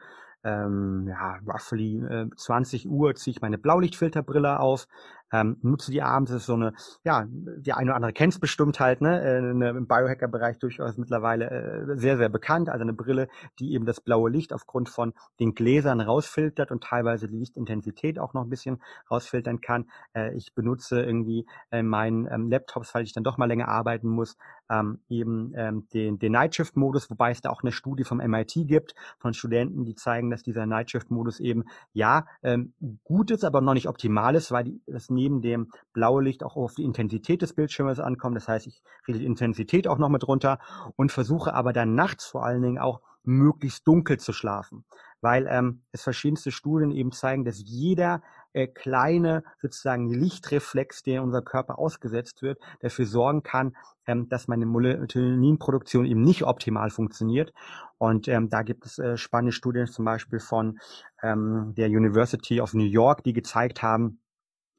ähm, ja, roughly äh, 20 Uhr ziehe ich meine Blaulichtfilterbrille auf, ähm, nutze die abends, ist so eine, ja, die eine oder andere kennt es bestimmt halt, ne, äh, ne, im Biohacker-Bereich durchaus mittlerweile äh, sehr, sehr bekannt, also eine Brille, die eben das blaue Licht aufgrund von den Gläsern rausfiltert und teilweise die Lichtintensität auch noch ein bisschen rausfiltern kann. Äh, ich benutze irgendwie äh, meinen ähm, Laptops, falls ich dann doch mal länger arbeiten muss, ähm, eben ähm, den, den Nightshift-Modus, wobei es da auch eine Studie vom MIT gibt, von Studenten, die zeigen, dass dieser Nightshift-Modus eben, ja, ähm, gut ist, aber noch nicht optimal ist, weil die, das neben dem blaue Licht auch auf die Intensität des Bildschirmes ankommt. Das heißt, ich kriege die Intensität auch noch mit runter und versuche aber dann nachts vor allen Dingen auch möglichst dunkel zu schlafen, weil ähm, es verschiedenste Studien eben zeigen, dass jeder äh, kleine sozusagen Lichtreflex, der unser Körper ausgesetzt wird, dafür sorgen kann, ähm, dass meine Melatoninproduktion eben nicht optimal funktioniert. Und ähm, da gibt es äh, spannende Studien zum Beispiel von ähm, der University of New York, die gezeigt haben,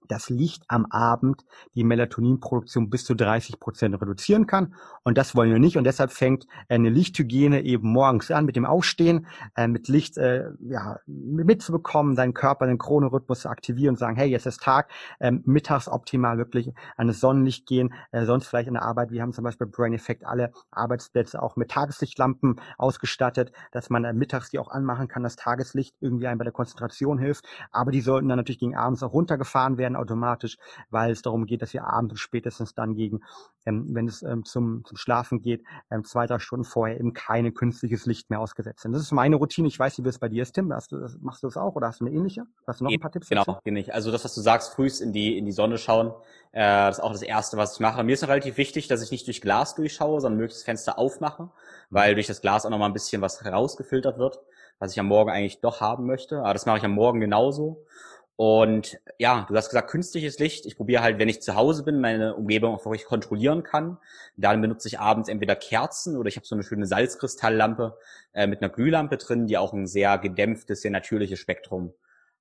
das Licht am Abend die Melatoninproduktion bis zu 30 Prozent reduzieren kann. Und das wollen wir nicht. Und deshalb fängt eine Lichthygiene eben morgens an mit dem Aufstehen, äh, mit Licht äh, ja, mitzubekommen, seinen Körper, den Chronorhythmus zu aktivieren und sagen, hey, jetzt ist Tag, äh, mittags optimal wirklich an das Sonnenlicht gehen, äh, sonst vielleicht in der Arbeit. Wir haben zum Beispiel Brain Effect alle Arbeitsplätze auch mit Tageslichtlampen ausgestattet, dass man mittags die auch anmachen kann, das Tageslicht irgendwie einem bei der Konzentration hilft. Aber die sollten dann natürlich gegen abends auch runtergefahren werden automatisch, weil es darum geht, dass wir abends spätestens dann gegen, ähm, wenn es ähm, zum, zum Schlafen geht, ähm, zwei, drei Stunden vorher eben keine künstliches Licht mehr ausgesetzt sind. Das ist meine Routine. Ich weiß nicht, wie es bei dir ist, Tim. Hast du, machst du das auch oder hast du eine ähnliche? Hast du noch ein paar Tipps? Genau, dazu? nicht. Also das, was du sagst, frühst in die, in die Sonne schauen, äh, das ist auch das Erste, was ich mache. Mir ist noch relativ wichtig, dass ich nicht durch Glas durchschaue, sondern möglichst Fenster aufmache, weil durch das Glas auch noch mal ein bisschen was herausgefiltert wird, was ich am Morgen eigentlich doch haben möchte. Aber das mache ich am Morgen genauso. Und ja, du hast gesagt, künstliches Licht. Ich probiere halt, wenn ich zu Hause bin, meine Umgebung auch wirklich kontrollieren kann. Dann benutze ich abends entweder Kerzen oder ich habe so eine schöne Salzkristalllampe äh, mit einer Glühlampe drin, die auch ein sehr gedämpftes, sehr natürliches Spektrum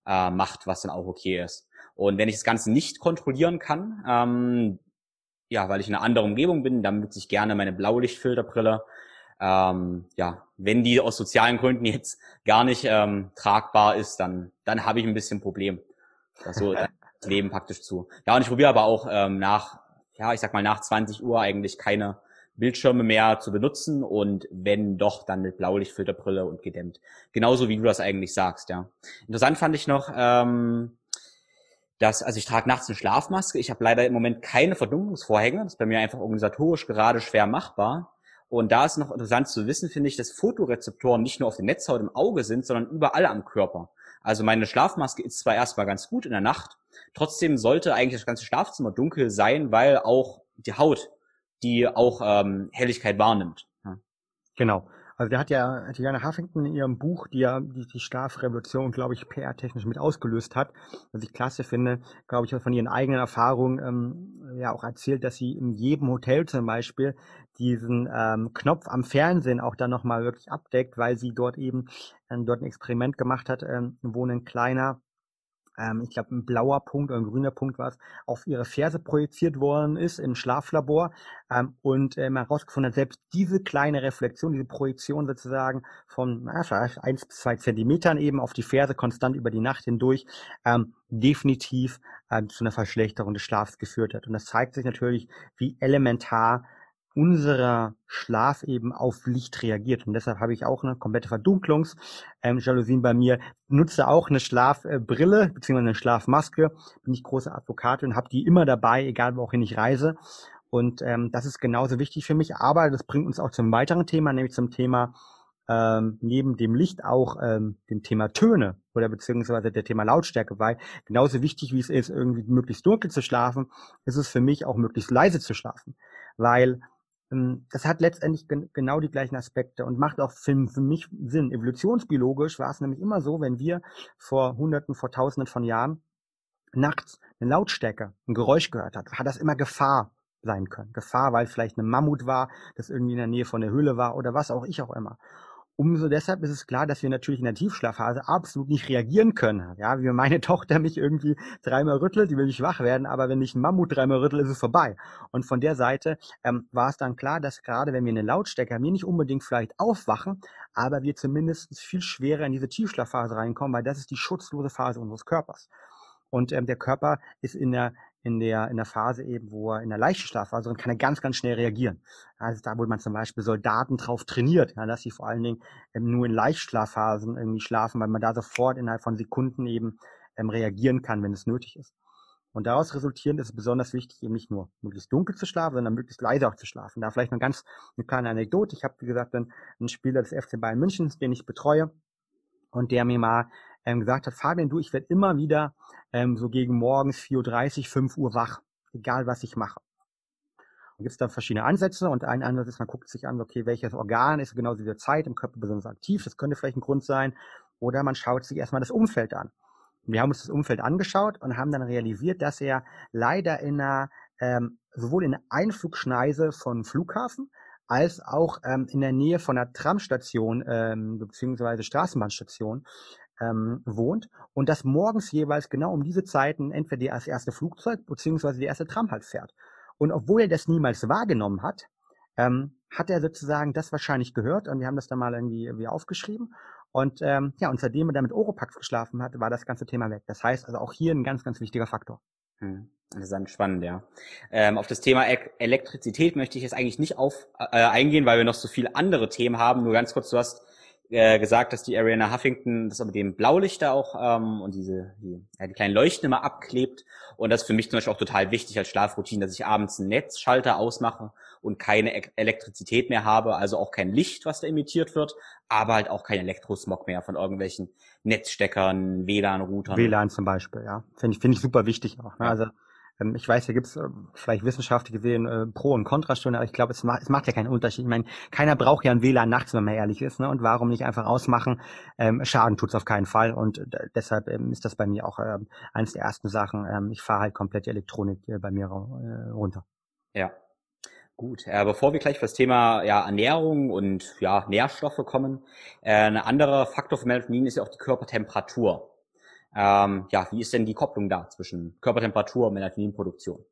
äh, macht, was dann auch okay ist. Und wenn ich das Ganze nicht kontrollieren kann, ähm, ja, weil ich in einer anderen Umgebung bin, dann benutze ich gerne meine Blaulichtfilterbrille. Ähm, ja, wenn die aus sozialen Gründen jetzt gar nicht ähm, tragbar ist, dann, dann habe ich ein bisschen Problem so das Leben praktisch zu. Ja, und ich probiere aber auch ähm, nach, ja, ich sag mal nach 20 Uhr eigentlich keine Bildschirme mehr zu benutzen und wenn doch, dann mit Blaulichtfilterbrille und gedämmt. Genauso wie du das eigentlich sagst, ja. Interessant fand ich noch, ähm, dass, also ich trage nachts eine Schlafmaske. Ich habe leider im Moment keine Verdunklungsvorhänge. Das ist bei mir einfach organisatorisch gerade schwer machbar. Und da ist noch interessant zu wissen, finde ich, dass Fotorezeptoren nicht nur auf der Netzhaut im Auge sind, sondern überall am Körper. Also meine Schlafmaske ist zwar erstmal ganz gut in der Nacht, trotzdem sollte eigentlich das ganze Schlafzimmer dunkel sein, weil auch die Haut, die auch ähm, Helligkeit wahrnimmt. Ja. Genau. Also der hat ja Diana Huffington in ihrem Buch, die ja die, die Schlafrevolution, glaube ich, PR-technisch mit ausgelöst hat, was ich klasse finde, glaube ich, von ihren eigenen Erfahrungen ähm, ja auch erzählt, dass sie in jedem Hotel zum Beispiel diesen ähm, Knopf am Fernsehen auch dann nochmal wirklich abdeckt, weil sie dort eben ähm, dort ein Experiment gemacht hat, ähm, wo ein kleiner ähm, ich glaube ein blauer Punkt oder ein grüner Punkt war es, auf ihre Ferse projiziert worden ist im Schlaflabor ähm, und ähm, herausgefunden hat, selbst diese kleine Reflexion, diese Projektion sozusagen von na, vielleicht eins bis zwei Zentimetern eben auf die Ferse konstant über die Nacht hindurch ähm, definitiv ähm, zu einer Verschlechterung des Schlafs geführt hat. Und das zeigt sich natürlich, wie elementar unserer Schlaf eben auf Licht reagiert. Und deshalb habe ich auch eine komplette Verdunklungsjalousien ähm, bei mir. Nutze auch eine Schlafbrille beziehungsweise eine Schlafmaske. Bin ich große Advokate und habe die immer dabei, egal wohin ich reise. Und ähm, das ist genauso wichtig für mich. Aber das bringt uns auch zum weiteren Thema, nämlich zum Thema ähm, neben dem Licht auch ähm, dem Thema Töne oder beziehungsweise der Thema Lautstärke, weil genauso wichtig wie es ist, irgendwie möglichst dunkel zu schlafen, ist es für mich auch möglichst leise zu schlafen. Weil das hat letztendlich gen genau die gleichen Aspekte und macht auch für, für mich Sinn. Evolutionsbiologisch war es nämlich immer so, wenn wir vor Hunderten, vor Tausenden von Jahren nachts eine Lautstärke, ein Geräusch gehört hat, hat das immer Gefahr sein können. Gefahr, weil vielleicht eine Mammut war, das irgendwie in der Nähe von der Höhle war oder was auch ich auch immer. Umso deshalb ist es klar, dass wir natürlich in der Tiefschlafphase absolut nicht reagieren können. Ja, wie meine <laughs> Tochter mich irgendwie dreimal rüttelt, die will nicht wach werden, aber wenn ich ein Mammut dreimal rüttel, ist es vorbei. Und von der Seite ähm, war es dann klar, dass gerade wenn wir eine Lautstärke haben, wir nicht unbedingt vielleicht aufwachen, aber wir zumindest viel schwerer in diese Tiefschlafphase reinkommen, weil das ist die schutzlose Phase unseres Körpers. Und ähm, der Körper ist in der in der, in der Phase eben, wo er in der leichten Schlafphase kann er ganz, ganz schnell reagieren. Also da, wo man zum Beispiel Soldaten drauf trainiert, ja, dass sie vor allen Dingen ähm, nur in Leichtschlafphasen irgendwie schlafen, weil man da sofort innerhalb von Sekunden eben ähm, reagieren kann, wenn es nötig ist. Und daraus resultierend ist es besonders wichtig, eben nicht nur möglichst dunkel zu schlafen, sondern möglichst leise auch zu schlafen. Da vielleicht noch ganz eine kleine Anekdote. Ich habe, wie gesagt, einen, einen Spieler des FC Bayern München, den ich betreue, und der mir mal ähm, gesagt hat, Fabian, du, ich werde immer wieder ähm, so gegen morgens 4.30 Uhr, 5 Uhr wach, egal was ich mache. Und gibt es da verschiedene Ansätze und ein Ansatz ist, man guckt sich an, okay, welches Organ ist genau diese Zeit im Körper besonders aktiv, das könnte vielleicht ein Grund sein, oder man schaut sich erstmal das Umfeld an. Wir haben uns das Umfeld angeschaut und haben dann realisiert, dass er leider in einer, ähm, sowohl in der Einflugschneise von Flughafen als auch ähm, in der Nähe von einer Tramstation ähm, beziehungsweise Straßenbahnstation ähm, wohnt und das morgens jeweils genau um diese Zeiten entweder das erste Flugzeug beziehungsweise die erste Tram halt fährt. Und obwohl er das niemals wahrgenommen hat, ähm, hat er sozusagen das wahrscheinlich gehört und wir haben das dann mal irgendwie, irgendwie aufgeschrieben. Und ähm, ja, und seitdem er dann mit Oropax geschlafen hat, war das ganze Thema weg. Das heißt also auch hier ein ganz, ganz wichtiger Faktor. Hm. Interessant, spannend, ja. Ähm, auf das Thema e Elektrizität möchte ich jetzt eigentlich nicht auf äh, eingehen, weil wir noch so viele andere Themen haben. Nur ganz kurz, du hast äh, gesagt, dass die Ariana Huffington das mit dem Blaulichter auch ähm, und diese die, ja, die kleinen Leuchten immer abklebt. Und das ist für mich zum Beispiel auch total wichtig als Schlafroutine, dass ich abends einen Netzschalter ausmache und keine e Elektrizität mehr habe, also auch kein Licht, was da emittiert wird, aber halt auch kein Elektrosmog mehr von irgendwelchen Netzsteckern, WLAN-Routern. WLAN zum Beispiel, ja. Finde ich, finde ich super wichtig auch. Ne? Also ich weiß, da gibt es äh, vielleicht wissenschaftlich gesehen äh, Pro- und Kontrastunden, aber ich glaube, es, macht, es macht ja keinen Unterschied. Ich meine, keiner braucht ja ein WLAN nachts, wenn man ehrlich ist. Ne? Und warum nicht einfach ausmachen? Ähm, Schaden tut's auf keinen Fall. Und äh, deshalb ähm, ist das bei mir auch ähm, eines der ersten Sachen. Ähm, ich fahre halt komplett die Elektronik äh, bei mir äh, runter. Ja. Gut, äh, bevor wir gleich für das Thema ja, Ernährung und ja, Nährstoffe kommen, äh, ein anderer Faktor für Melatonin ist ja auch die Körpertemperatur. Ähm, ja, wie ist denn die Kopplung da zwischen Körpertemperatur und Melatoninproduktion?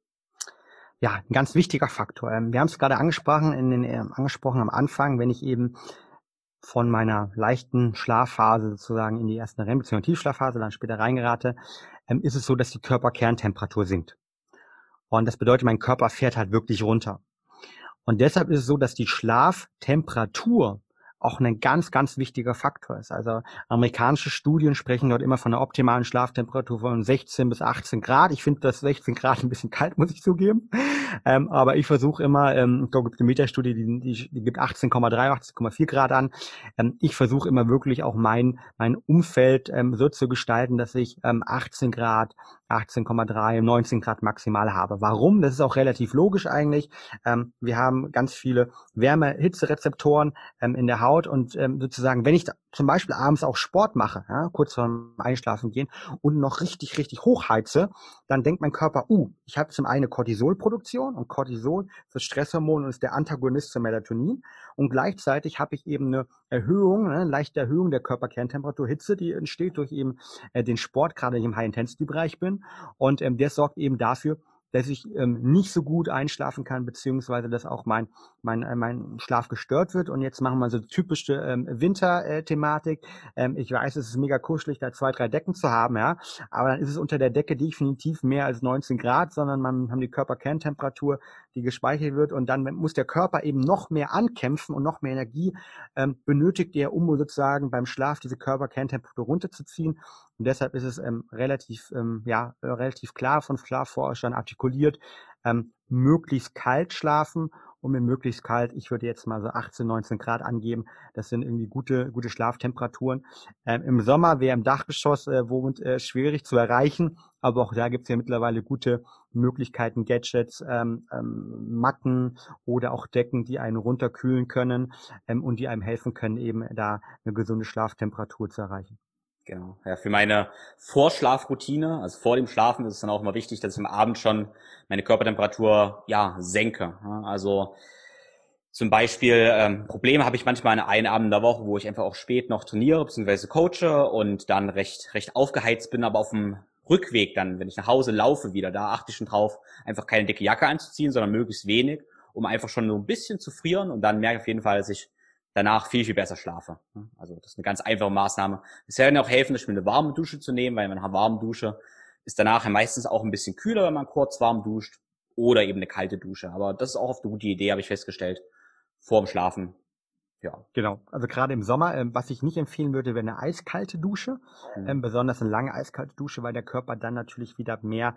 Ja, ein ganz wichtiger Faktor. Ähm, wir haben es gerade angesprochen, in den, äh, angesprochen am Anfang, wenn ich eben von meiner leichten Schlafphase sozusagen in die erste REM bzw. Tiefschlafphase dann später reingerate, ähm, ist es so, dass die Körperkerntemperatur sinkt. Und das bedeutet, mein Körper fährt halt wirklich runter. Und deshalb ist es so, dass die Schlaftemperatur auch ein ganz, ganz wichtiger Faktor ist. Also amerikanische Studien sprechen dort immer von einer optimalen Schlaftemperatur von 16 bis 18 Grad. Ich finde das 16 Grad ein bisschen kalt, <laughs> muss ich zugeben. Ähm, aber ich versuche immer, ähm, da gibt es eine Metastudie, die, die, die gibt 18,3, 18,4 Grad an. Ähm, ich versuche immer wirklich auch mein, mein Umfeld ähm, so zu gestalten, dass ich ähm, 18 Grad, 18,3, 19 Grad maximal habe. Warum? Das ist auch relativ logisch eigentlich. Ähm, wir haben ganz viele Wärme-Hitze-Rezeptoren ähm, in der Haut und ähm, sozusagen, wenn ich zum Beispiel abends auch Sport mache, ja, kurz vorm Einschlafen gehen und noch richtig, richtig hochheize, dann denkt mein Körper, uh, ich habe zum einen Cortisolproduktion und Cortisol ist das Stresshormon und ist der Antagonist zum Melatonin und gleichzeitig habe ich eben eine Erhöhung, ne, eine leichte Erhöhung der Körperkerntemperatur, Hitze, die entsteht durch eben äh, den Sport, gerade wenn ich im High-Intensity-Bereich bin. Und ähm, der sorgt eben dafür, dass ich ähm, nicht so gut einschlafen kann, beziehungsweise dass auch mein, mein, äh, mein Schlaf gestört wird. Und jetzt machen wir so typische ähm, Winter-Thematik. Ähm, ich weiß, es ist mega kuschelig, da zwei, drei Decken zu haben, ja. Aber dann ist es unter der Decke definitiv mehr als 19 Grad, sondern man haben die Körperkerntemperatur, die gespeichert wird. Und dann muss der Körper eben noch mehr ankämpfen und noch mehr Energie ähm, benötigt er, um sozusagen beim Schlaf diese Körperkerntemperatur runterzuziehen. Und deshalb ist es ähm, relativ, ähm, ja, äh, relativ klar von Schlafforschern artikuliert, ähm, möglichst kalt schlafen und mit möglichst kalt, ich würde jetzt mal so 18, 19 Grad angeben. Das sind irgendwie gute, gute Schlaftemperaturen. Ähm, Im Sommer wäre im Dachgeschoss äh, wohnt, äh, schwierig zu erreichen, aber auch da gibt es ja mittlerweile gute Möglichkeiten, Gadgets, ähm, ähm, Matten oder auch Decken, die einen runterkühlen können ähm, und die einem helfen können, eben da eine gesunde Schlaftemperatur zu erreichen. Genau. Ja, für meine Vorschlafroutine, also vor dem Schlafen ist es dann auch immer wichtig, dass ich am Abend schon meine Körpertemperatur ja senke. Also zum Beispiel ähm, Probleme habe ich manchmal in einem Abend der Woche, wo ich einfach auch spät noch trainiere bzw. coache und dann recht recht aufgeheizt bin, aber auf dem Rückweg dann, wenn ich nach Hause laufe wieder, da achte ich schon drauf, einfach keine dicke Jacke anzuziehen, sondern möglichst wenig, um einfach schon so ein bisschen zu frieren und dann merke ich auf jeden Fall, dass ich danach viel, viel besser schlafe. Also das ist eine ganz einfache Maßnahme. Es wäre auch helfen, eine warme Dusche zu nehmen, weil eine warme Dusche ist danach ja meistens auch ein bisschen kühler, wenn man kurz warm duscht oder eben eine kalte Dusche. Aber das ist auch oft eine gute Idee, habe ich festgestellt, vorm Schlafen. Ja. Genau. Also gerade im Sommer, ähm, was ich nicht empfehlen würde, wäre eine eiskalte Dusche. Mhm. Ähm, besonders eine lange eiskalte Dusche, weil der Körper dann natürlich wieder mehr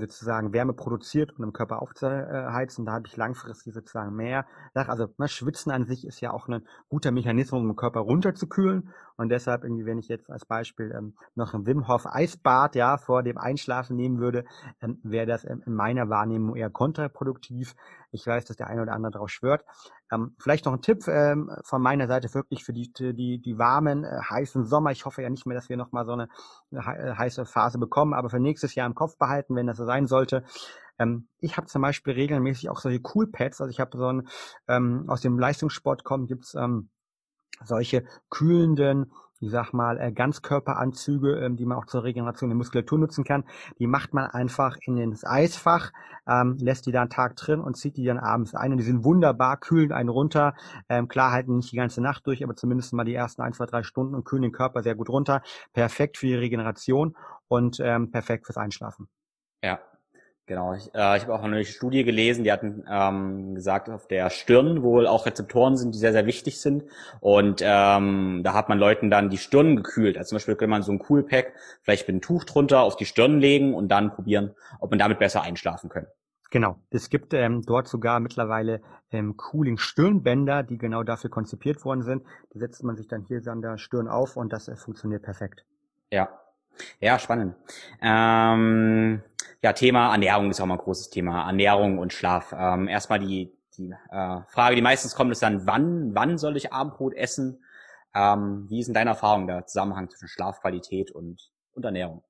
sozusagen Wärme produziert, um im Körper aufzuheizen. Da habe ich langfristig sozusagen mehr. Also ne, Schwitzen an sich ist ja auch ein guter Mechanismus, um den Körper runterzukühlen. Und deshalb irgendwie, wenn ich jetzt als Beispiel ähm, noch ein Wim Hof Eisbad ja vor dem Einschlafen nehmen würde, ähm, wäre das ähm, in meiner Wahrnehmung eher kontraproduktiv. Ich weiß, dass der eine oder andere darauf schwört. Ähm, vielleicht noch ein Tipp ähm, von meiner Seite wirklich für die die die warmen äh, heißen Sommer. Ich hoffe ja nicht mehr, dass wir noch mal so eine, eine äh, heiße Phase bekommen, aber für nächstes Jahr im Kopf behalten, wenn das so sein sollte. Ähm, ich habe zum Beispiel regelmäßig auch solche Coolpads. Also ich habe so ein ähm, aus dem Leistungssport kommen gibt's ähm, solche kühlenden ich sag mal, äh, Ganzkörperanzüge, ähm, die man auch zur Regeneration der Muskulatur nutzen kann. Die macht man einfach in ins Eisfach, ähm, lässt die da einen Tag drin und zieht die dann abends ein. Und die sind wunderbar, kühlen einen runter. Ähm, klar halten nicht die ganze Nacht durch, aber zumindest mal die ersten ein, zwei, drei Stunden und kühlen den Körper sehr gut runter. Perfekt für die Regeneration und ähm, perfekt fürs Einschlafen. Ja, Genau, ich, äh, ich habe auch eine Studie gelesen, die hatten ähm, gesagt, auf der Stirn wohl auch Rezeptoren sind, die sehr, sehr wichtig sind. Und ähm, da hat man Leuten dann die Stirn gekühlt. Also zum Beispiel könnte man so ein Coolpack vielleicht mit einem Tuch drunter auf die Stirn legen und dann probieren, ob man damit besser einschlafen kann. Genau, es gibt ähm, dort sogar mittlerweile ähm, Cooling-Stirnbänder, die genau dafür konzipiert worden sind. Die setzt man sich dann hier an der Stirn auf und das äh, funktioniert perfekt. Ja, ja, spannend. Ähm, ja, Thema Ernährung ist auch mal ein großes Thema. Ernährung und Schlaf. Ähm, erstmal die, die äh, Frage, die meistens kommt, ist dann, wann, wann soll ich Abendbrot essen? Ähm, wie ist in deiner Erfahrung der Zusammenhang zwischen Schlafqualität und, und Ernährung?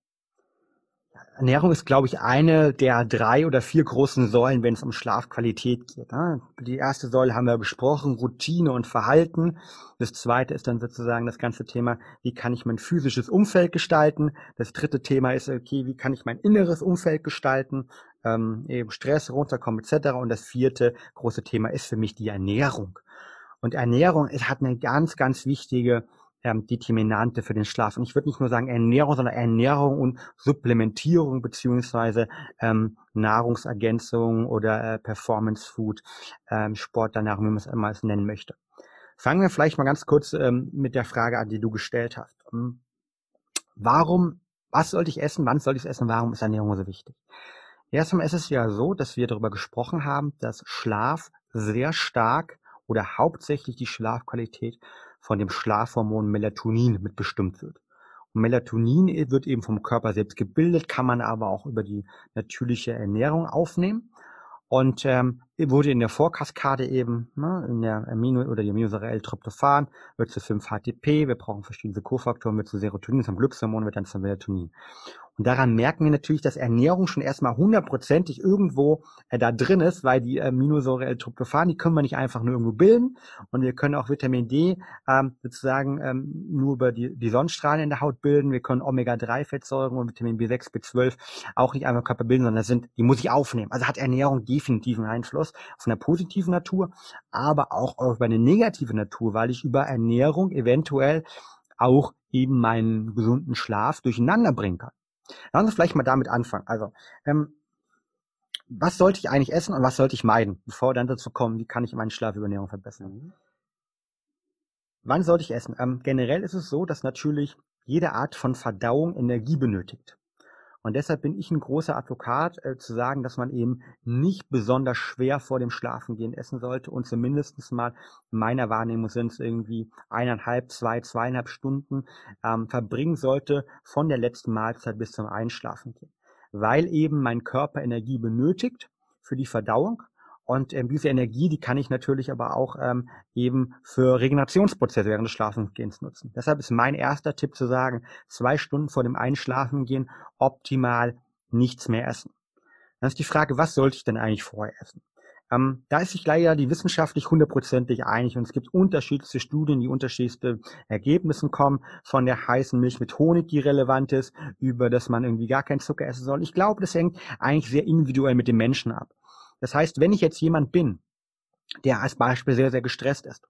Ernährung ist, glaube ich, eine der drei oder vier großen Säulen, wenn es um Schlafqualität geht. Ne? Die erste Säule haben wir besprochen, Routine und Verhalten. Das zweite ist dann sozusagen das ganze Thema, wie kann ich mein physisches Umfeld gestalten. Das dritte Thema ist, okay, wie kann ich mein inneres Umfeld gestalten, ähm, eben Stress runterkommen etc. Und das vierte große Thema ist für mich die Ernährung. Und Ernährung hat eine ganz, ganz wichtige ähm, Determinante für den Schlaf. Und ich würde nicht nur sagen Ernährung, sondern Ernährung und Supplementierung beziehungsweise ähm, Nahrungsergänzung oder äh, Performance Food, ähm, Sporternährung, wie man es es nennen möchte. Fangen wir vielleicht mal ganz kurz ähm, mit der Frage an, die du gestellt hast. Hm, warum, was sollte ich essen, wann sollte ich es essen, warum ist Ernährung so wichtig? Erstmal ist es ja so, dass wir darüber gesprochen haben, dass Schlaf sehr stark oder hauptsächlich die Schlafqualität von dem Schlafhormon Melatonin mitbestimmt wird. Und Melatonin wird eben vom Körper selbst gebildet, kann man aber auch über die natürliche Ernährung aufnehmen. Und ähm, wurde in der Vorkaskade eben, ne, in der Amino- oder die Aminosäure L-Tryptophan, wird zu 5-HTP, wir brauchen verschiedene Kofaktoren, wird zu Serotonin, zum Glückshormon, wird dann zu Melatonin. Und daran merken wir natürlich, dass Ernährung schon erstmal hundertprozentig irgendwo äh, da drin ist, weil die äh, Aminosäure L-Tryptophan, die können wir nicht einfach nur irgendwo bilden. Und wir können auch Vitamin D ähm, sozusagen ähm, nur über die, die Sonnenstrahlen in der Haut bilden. Wir können Omega-3-Fettsäuren und Vitamin B6, B12 auch nicht einfach im Körper bilden, sondern das sind, die muss ich aufnehmen. Also hat Ernährung definitiv einen Einfluss auf eine positive Natur, aber auch auf eine negative Natur, weil ich über Ernährung eventuell auch eben meinen gesunden Schlaf durcheinander bringen kann. Lass uns vielleicht mal damit anfangen. Also, ähm, was sollte ich eigentlich essen und was sollte ich meiden, bevor wir dann dazu kommen, wie kann ich meinen Schlaf über Ernährung verbessern? Mhm. Wann sollte ich essen? Ähm, generell ist es so, dass natürlich jede Art von Verdauung Energie benötigt. Und deshalb bin ich ein großer Advokat, äh, zu sagen, dass man eben nicht besonders schwer vor dem Schlafengehen essen sollte und zumindest mal in meiner Wahrnehmung sind es irgendwie eineinhalb, zwei, zweieinhalb Stunden ähm, verbringen sollte von der letzten Mahlzeit bis zum Einschlafengehen. Weil eben mein Körper Energie benötigt für die Verdauung und ähm, diese Energie, die kann ich natürlich aber auch ähm, eben für Regenerationsprozesse während des Schlafengehens nutzen. Deshalb ist mein erster Tipp zu sagen, zwei Stunden vor dem Einschlafengehen optimal nichts mehr essen. Dann ist die Frage, was sollte ich denn eigentlich vorher essen? Ähm, da ist sich leider die wissenschaftlich hundertprozentig einig und es gibt unterschiedlichste Studien, die unterschiedlichste Ergebnisse kommen, von der heißen Milch mit Honig, die relevant ist, über dass man irgendwie gar keinen Zucker essen soll. Ich glaube, das hängt eigentlich sehr individuell mit dem Menschen ab. Das heißt, wenn ich jetzt jemand bin, der als Beispiel sehr, sehr gestresst ist,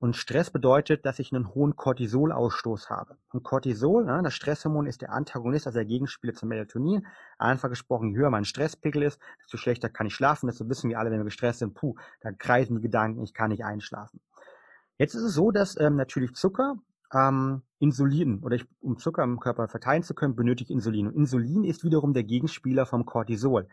und Stress bedeutet, dass ich einen hohen Cortisolausstoß habe. Und Cortisol, ne, das Stresshormon, ist der Antagonist, also der Gegenspieler zum Melatonin. Einfach gesprochen, je höher mein Stresspegel ist, desto schlechter kann ich schlafen. Desto wissen wir alle, wenn wir gestresst sind, puh, da kreisen die Gedanken, ich kann nicht einschlafen. Jetzt ist es so, dass ähm, natürlich Zucker ähm, Insulin oder ich, um Zucker im Körper verteilen zu können, benötige Insulin. Und Insulin ist wiederum der Gegenspieler vom Cortisol.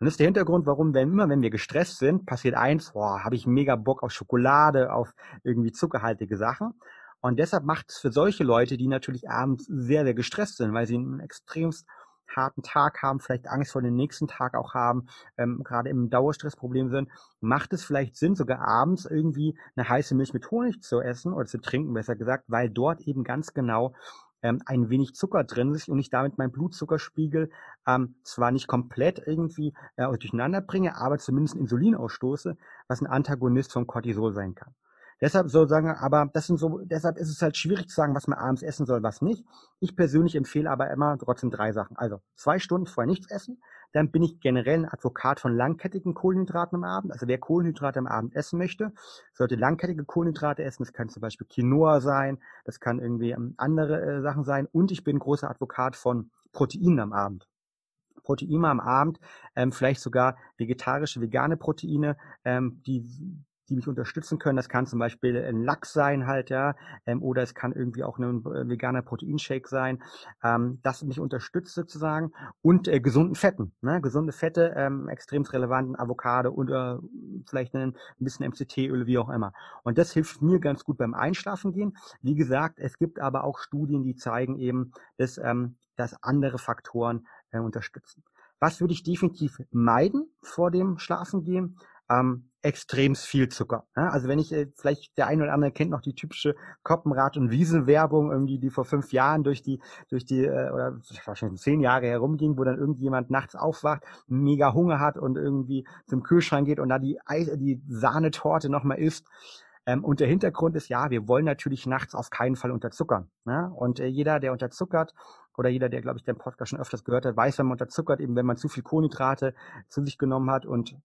Und das ist der Hintergrund, warum, wenn immer, wenn wir gestresst sind, passiert eins, boah, habe ich mega Bock auf Schokolade, auf irgendwie zuckerhaltige Sachen. Und deshalb macht es für solche Leute, die natürlich abends sehr, sehr gestresst sind, weil sie einen extremst harten Tag haben, vielleicht Angst vor dem nächsten Tag auch haben, ähm, gerade im Dauerstressproblem sind, macht es vielleicht Sinn, sogar abends irgendwie eine heiße Milch mit Honig zu essen oder zu trinken, besser gesagt, weil dort eben ganz genau ähm, ein wenig Zucker drin ist und ich damit meinen Blutzuckerspiegel ähm, zwar nicht komplett irgendwie äh, durcheinander bringe, aber zumindest Insulin ausstoße, was ein Antagonist vom Cortisol sein kann. Deshalb sozusagen, aber das sind so, deshalb ist es halt schwierig zu sagen, was man abends essen soll, was nicht. Ich persönlich empfehle aber immer trotzdem drei Sachen. Also zwei Stunden vorher nichts essen, dann bin ich generell ein Advokat von langkettigen Kohlenhydraten am Abend. Also wer Kohlenhydrate am Abend essen möchte, sollte langkettige Kohlenhydrate essen. Das kann zum Beispiel Quinoa sein, das kann irgendwie ähm, andere äh, Sachen sein. Und ich bin großer Advokat von Proteinen am Abend. Proteine am Abend, ähm, vielleicht sogar vegetarische, vegane Proteine, ähm, die die mich unterstützen können. Das kann zum Beispiel ein Lachs sein halt, ja, ähm, oder es kann irgendwie auch ein äh, veganer Proteinshake sein, ähm, das mich unterstützt sozusagen und äh, gesunden Fetten, ne? gesunde Fette, ähm, extrem relevant, Avocado oder vielleicht ein, ein bisschen MCT-Öl, wie auch immer. Und das hilft mir ganz gut beim Einschlafen gehen. Wie gesagt, es gibt aber auch Studien, die zeigen eben, dass, ähm, dass andere Faktoren äh, unterstützen. Was würde ich definitiv meiden vor dem Schlafengehen? ähm, extrem viel Zucker. Ja? Also wenn ich, äh, vielleicht der eine oder andere kennt noch die typische Koppenrad- und Wiesenwerbung, irgendwie, die vor fünf Jahren durch die, durch die, äh, oder wahrscheinlich zehn Jahre herumging, wo dann irgendjemand nachts aufwacht, mega Hunger hat und irgendwie zum Kühlschrank geht und da die, Eis, die Sahnetorte nochmal isst. Ähm, und der Hintergrund ist, ja, wir wollen natürlich nachts auf keinen Fall unterzuckern. Ne? Und äh, jeder, der unterzuckert, oder jeder, der, glaube ich, den Podcast schon öfters gehört hat, weiß, wenn man unterzuckert, eben wenn man zu viel Kohlenhydrate zu sich genommen hat und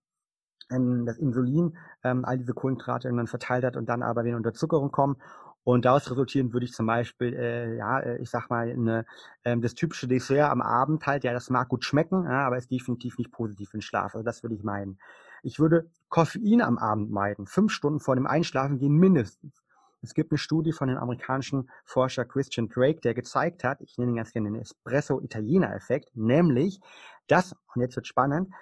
ähm, das Insulin ähm, all diese Kohlenhydrate irgendwann verteilt hat und dann aber wieder Unterzuckerung kommen. Und daraus resultierend würde ich zum Beispiel, äh, ja, äh, ich sag mal, eine, ähm, das typische Dessert am Abend halt, ja, das mag gut schmecken, ja, aber ist definitiv nicht positiv für den Schlaf. Also das würde ich meinen. Ich würde Koffein am Abend meiden, fünf Stunden vor dem Einschlafen gehen mindestens. Es gibt eine Studie von dem amerikanischen Forscher Christian Drake, der gezeigt hat, ich nenne ihn ganz gerne den Espresso-Italiener-Effekt, nämlich, dass, und jetzt wird spannend,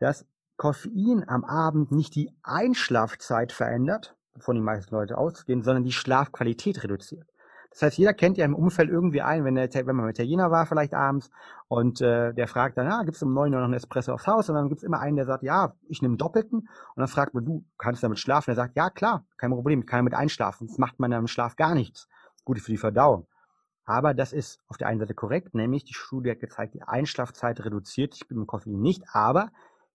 dass Koffein am Abend nicht die Einschlafzeit verändert, wovon die meisten Leute ausgehen, sondern die Schlafqualität reduziert. Das heißt, jeder kennt ja im Umfeld irgendwie einen, wenn, der, wenn man mit Italiener war, vielleicht abends, und äh, der fragt dann, ja, gibt's um neun Uhr noch einen Espresso aufs Haus? Und dann gibt's immer einen, der sagt, ja, ich nehme doppelten. Und dann fragt man, du kannst damit schlafen? Er sagt, ja, klar, kein Problem, ich kann damit einschlafen. Das macht man dann im Schlaf gar nichts. Gut für die Verdauung. Aber das ist auf der einen Seite korrekt, nämlich die Studie hat gezeigt, die Einschlafzeit reduziert sich beim Koffein nicht, aber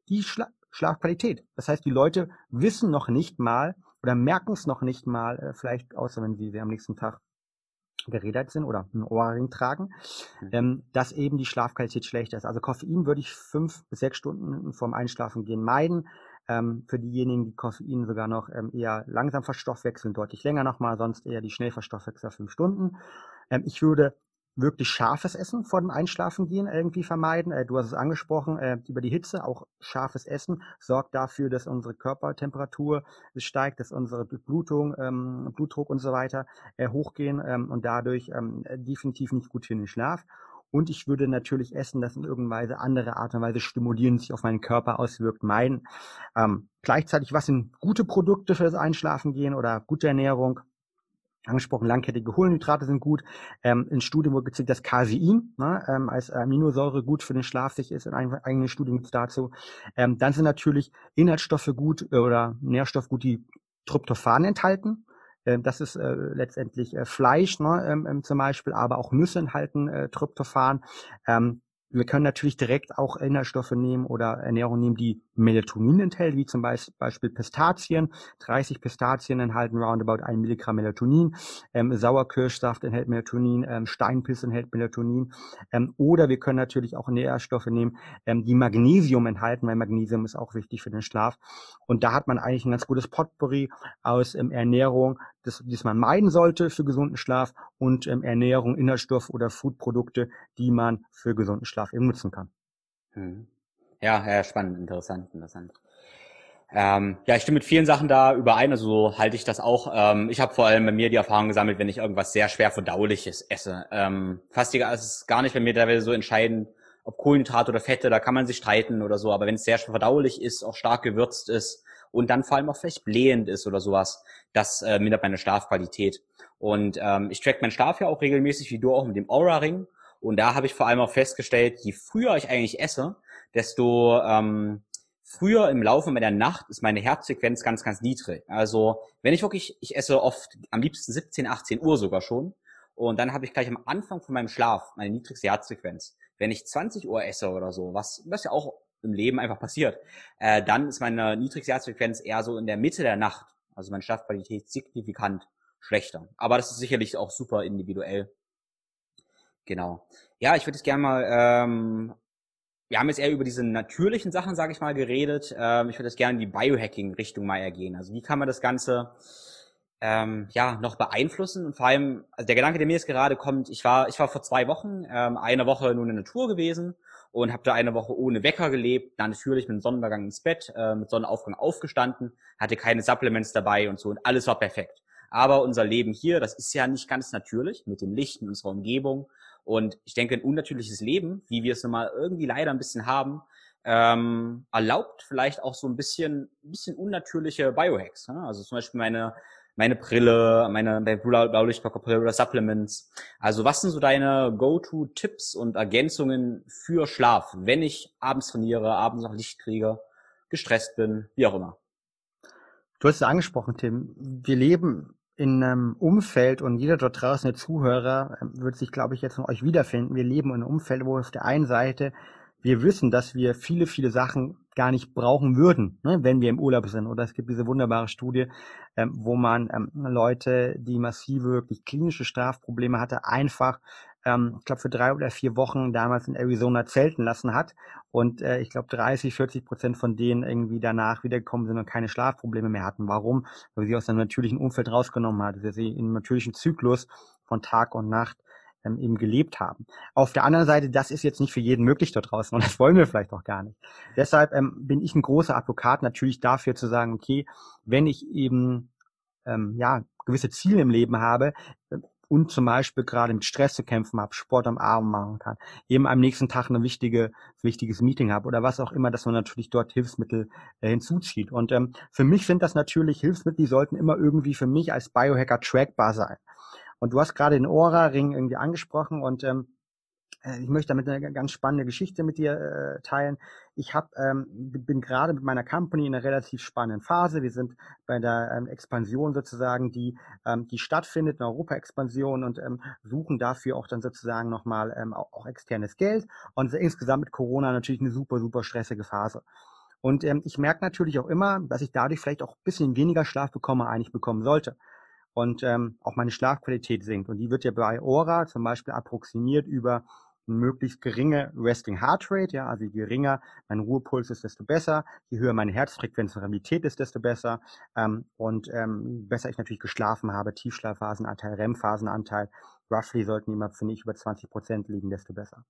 die Schla Schlafqualität. Das heißt, die Leute wissen noch nicht mal oder merken es noch nicht mal, äh, vielleicht außer wenn sie, sie am nächsten Tag geredet sind oder einen Ohrring tragen, mhm. ähm, dass eben die Schlafqualität schlechter ist. Also Koffein würde ich fünf bis sechs Stunden vorm Einschlafen gehen meiden. Ähm, für diejenigen, die Koffein sogar noch ähm, eher langsam verstoffwechseln, deutlich länger nochmal, sonst eher die Schnellverstoffwechsler fünf Stunden. Ähm, ich würde wirklich scharfes Essen vor dem Einschlafen gehen irgendwie vermeiden. Äh, du hast es angesprochen, äh, über die Hitze, auch scharfes Essen sorgt dafür, dass unsere Körpertemperatur steigt, dass unsere Blutung, ähm, Blutdruck und so weiter äh, hochgehen ähm, und dadurch ähm, definitiv nicht gut für den Schlaf. Und ich würde natürlich Essen, das in irgendeiner Weise andere Art und Weise stimulierend sich auf meinen Körper auswirkt, meiden. Ähm, gleichzeitig, was sind gute Produkte für das Einschlafen gehen oder gute Ernährung? Angesprochen, langkettige Kohlenhydrate sind gut. Ähm, in Studien wurde gezeigt, dass Casein ne, ähm, als Aminosäure gut für den Schlaf sich ist. In eigenen Studien gibt es dazu. Ähm, dann sind natürlich Inhaltsstoffe gut äh, oder Nährstoffe gut, die Tryptophan enthalten. Ähm, das ist äh, letztendlich äh, Fleisch ne, ähm, ähm, zum Beispiel, aber auch Nüsse enthalten äh, Tryptophan. Ähm, wir können natürlich direkt auch Inhaltsstoffe nehmen oder Ernährung nehmen, die Melatonin enthält, wie zum Beispiel Pistazien. 30 Pistazien enthalten roundabout 1 Milligramm Melatonin. Ähm, Sauerkirschsaft enthält Melatonin, ähm, Steinpilz enthält Melatonin. Ähm, oder wir können natürlich auch Nährstoffe nehmen, ähm, die Magnesium enthalten, weil Magnesium ist auch wichtig für den Schlaf. Und da hat man eigentlich ein ganz gutes Potpourri aus ähm, Ernährung, das, das man meiden sollte für gesunden Schlaf und ähm, Ernährung, Inhaltsstoff oder Foodprodukte, die man für gesunden Schlaf eben nutzen kann. Hm. Ja, ja, spannend, interessant, interessant. Ähm, ja, ich stimme mit vielen Sachen da überein, also so halte ich das auch. Ähm, ich habe vor allem bei mir die Erfahrung gesammelt, wenn ich irgendwas sehr schwer verdauliches esse. Ähm, fast egal, es ist gar nicht bei mir teilweise so entscheidend, ob Kohlenhydrate oder Fette, da kann man sich streiten oder so, aber wenn es sehr schwer verdaulich ist, auch stark gewürzt ist, und dann vor allem auch vielleicht blähend ist oder sowas, das äh, mindert meine Schlafqualität. Und ähm, ich track meinen Schlaf ja auch regelmäßig, wie du auch mit dem Aura-Ring. Und da habe ich vor allem auch festgestellt, je früher ich eigentlich esse, desto ähm, früher im Laufe meiner Nacht ist meine Herzfrequenz ganz, ganz niedrig. Also wenn ich wirklich, ich esse oft am liebsten 17, 18 Uhr sogar schon. Und dann habe ich gleich am Anfang von meinem Schlaf meine niedrigste Herzfrequenz. Wenn ich 20 Uhr esse oder so, was, was ja auch im Leben einfach passiert, äh, dann ist meine niedrigste Herzfrequenz eher so in der Mitte der Nacht, also meine Schlafqualität signifikant schlechter. Aber das ist sicherlich auch super individuell. Genau. Ja, ich würde jetzt gerne mal, ähm, wir haben jetzt eher über diese natürlichen Sachen, sage ich mal, geredet. Ähm, ich würde jetzt gerne in die Biohacking-Richtung mal ergehen. Also wie kann man das Ganze ähm, ja noch beeinflussen und vor allem also der Gedanke, der mir jetzt gerade kommt, ich war ich war vor zwei Wochen ähm, eine Woche nur in der Natur gewesen und habe da eine Woche ohne Wecker gelebt, dann natürlich mit Sonnenuntergang ins Bett, äh, mit Sonnenaufgang aufgestanden, hatte keine Supplements dabei und so und alles war perfekt. Aber unser Leben hier, das ist ja nicht ganz natürlich mit dem Licht in unserer Umgebung. Und ich denke, ein unnatürliches Leben, wie wir es nun mal irgendwie leider ein bisschen haben, ähm, erlaubt vielleicht auch so ein bisschen, ein bisschen unnatürliche Biohacks. Ne? Also zum Beispiel meine meine Brille, meine, meine Blaulichtbrille oder Supplements. Also was sind so deine Go-To-Tipps und Ergänzungen für Schlaf, wenn ich abends trainiere, abends noch Licht kriege, gestresst bin, wie auch immer? Du hast es angesprochen, Tim. Wir leben in einem Umfeld und jeder dort draußen, der Zuhörer, wird sich, glaube ich, jetzt von euch wiederfinden. Wir leben in einem Umfeld, wo auf der einen Seite wir wissen, dass wir viele, viele Sachen gar nicht brauchen würden, ne, wenn wir im Urlaub sind. Oder es gibt diese wunderbare Studie, ähm, wo man ähm, Leute, die massive, wirklich klinische Strafprobleme hatte, einfach, ähm, ich glaube, für drei oder vier Wochen damals in Arizona zelten lassen hat. Und äh, ich glaube, 30, 40 Prozent von denen irgendwie danach wiedergekommen sind und keine Schlafprobleme mehr hatten. Warum? Weil sie aus einem natürlichen Umfeld rausgenommen hat, dass sie im natürlichen Zyklus von Tag und Nacht ähm, eben gelebt haben. Auf der anderen Seite, das ist jetzt nicht für jeden möglich da draußen und das wollen wir vielleicht auch gar nicht. Deshalb ähm, bin ich ein großer Advokat natürlich dafür zu sagen, okay, wenn ich eben ähm, ja gewisse Ziele im Leben habe, äh, und zum Beispiel gerade mit Stress zu kämpfen habe, Sport am Abend machen kann, eben am nächsten Tag ein wichtige, wichtiges Meeting habe oder was auch immer, dass man natürlich dort Hilfsmittel äh, hinzuzieht. Und ähm, für mich sind das natürlich Hilfsmittel, die sollten immer irgendwie für mich als Biohacker trackbar sein. Und du hast gerade den Aura-Ring irgendwie angesprochen und ähm, äh, ich möchte damit eine ganz spannende Geschichte mit dir äh, teilen. ich hab, ähm, bin gerade mit meiner Company in einer relativ spannenden Phase. Wir sind bei der ähm, Expansion sozusagen, die, ähm, die stattfindet, eine Europa-Expansion und ähm, suchen dafür auch dann sozusagen nochmal ähm, auch, auch externes Geld. Und insgesamt mit Corona natürlich eine super, super stressige Phase. Und ähm, ich merke natürlich auch immer, dass ich dadurch vielleicht auch ein bisschen weniger Schlaf bekomme, eigentlich bekommen sollte. Und ähm, auch meine Schlafqualität sinkt. Und die wird ja bei Aura zum Beispiel approximiert über möglichst geringe Resting Heart Rate, ja, also je geringer mein Ruhepuls ist, desto besser, je höher meine Herzfrequenz und Variabilität ist, desto besser ähm, und ähm, besser ich natürlich geschlafen habe, Tiefschlafphasenanteil, REM-Phasenanteil, roughly sollten immer, finde ich, über 20 Prozent liegen, desto besser.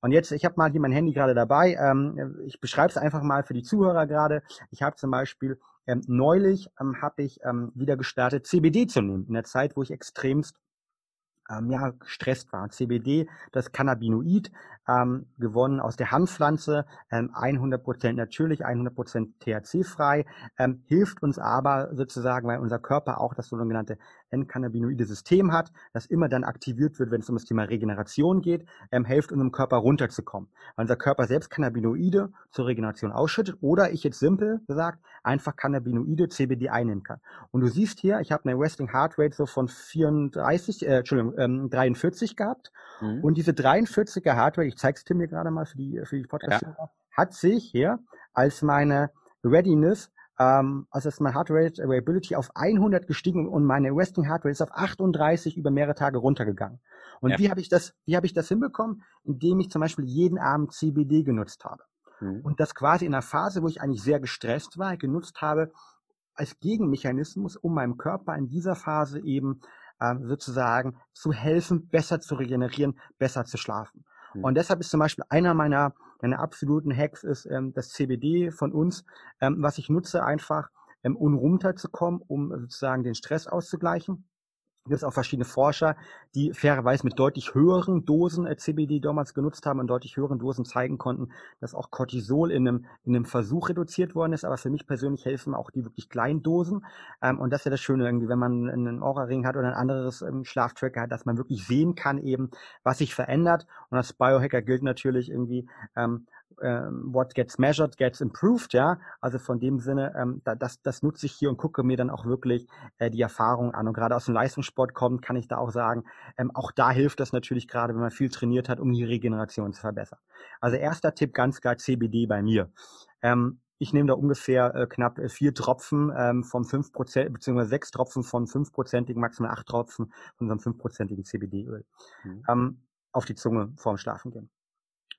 Und jetzt, ich habe mal hier mein Handy gerade dabei. Ähm, ich beschreibe es einfach mal für die Zuhörer gerade. Ich habe zum Beispiel ähm, neulich ähm, habe ich ähm, wieder gestartet, CBD zu nehmen, in der Zeit, wo ich extremst ähm, ja, gestresst war. CBD, das Cannabinoid, ähm, gewonnen aus der Hanfpflanze, ähm, 100% natürlich, 100% THC-frei, ähm, hilft uns aber sozusagen, weil unser Körper auch das sogenannte Endcannabinoide System hat, das immer dann aktiviert wird, wenn es um das Thema Regeneration geht, ähm, hilft unserem Körper runterzukommen. Weil unser Körper selbst Cannabinoide zur Regeneration ausschüttet oder ich jetzt simpel gesagt einfach Cannabinoide CBD einnehmen kann. Und du siehst hier, ich habe eine Resting Heart Rate so von 34, äh, Entschuldigung, ähm, 43 gehabt mhm. und diese 43er Heart Rate, ich zeige es dir mir gerade mal für die, für die Podcast, ja. hat sich hier als meine Readiness ähm, also ist mein Heart Rate Variability auf 100 gestiegen und meine Resting Heart Rate ist auf 38 über mehrere Tage runtergegangen. Und ja. wie habe ich das, wie habe ich das hinbekommen? Indem ich zum Beispiel jeden Abend CBD genutzt habe. Mhm. Und das quasi in einer Phase, wo ich eigentlich sehr gestresst war, genutzt habe als Gegenmechanismus, um meinem Körper in dieser Phase eben äh, sozusagen zu helfen, besser zu regenerieren, besser zu schlafen. Mhm. Und deshalb ist zum Beispiel einer meiner, meiner absoluten Hacks ist ähm, das CBD von uns, ähm, was ich nutze einfach, ähm, um runterzukommen, um sozusagen den Stress auszugleichen gibt es auch verschiedene Forscher, die fairerweise mit deutlich höheren Dosen äh, CBD damals genutzt haben und deutlich höheren Dosen zeigen konnten, dass auch Cortisol in einem, in einem Versuch reduziert worden ist. Aber für mich persönlich helfen auch die wirklich kleinen Dosen. Ähm, und das ist ja das Schöne irgendwie, wenn man einen Aura-Ring hat oder ein anderes ähm, Schlaftracker hat, dass man wirklich sehen kann eben, was sich verändert. Und als Biohacker gilt natürlich irgendwie, ähm, what gets measured gets improved, ja. Also von dem Sinne, ähm, da, das, das nutze ich hier und gucke mir dann auch wirklich äh, die Erfahrung an. Und gerade aus dem Leistungssport kommt, kann ich da auch sagen, ähm, auch da hilft das natürlich gerade, wenn man viel trainiert hat, um die Regeneration zu verbessern. Also erster Tipp ganz klar CBD bei mir. Ähm, ich nehme da ungefähr äh, knapp äh, vier Tropfen ähm, vom 5%, beziehungsweise sechs Tropfen von fünfprozentigen, maximal acht Tropfen von unserem fünfprozentigen CBD-Öl mhm. ähm, auf die Zunge vorm Schlafen gehen.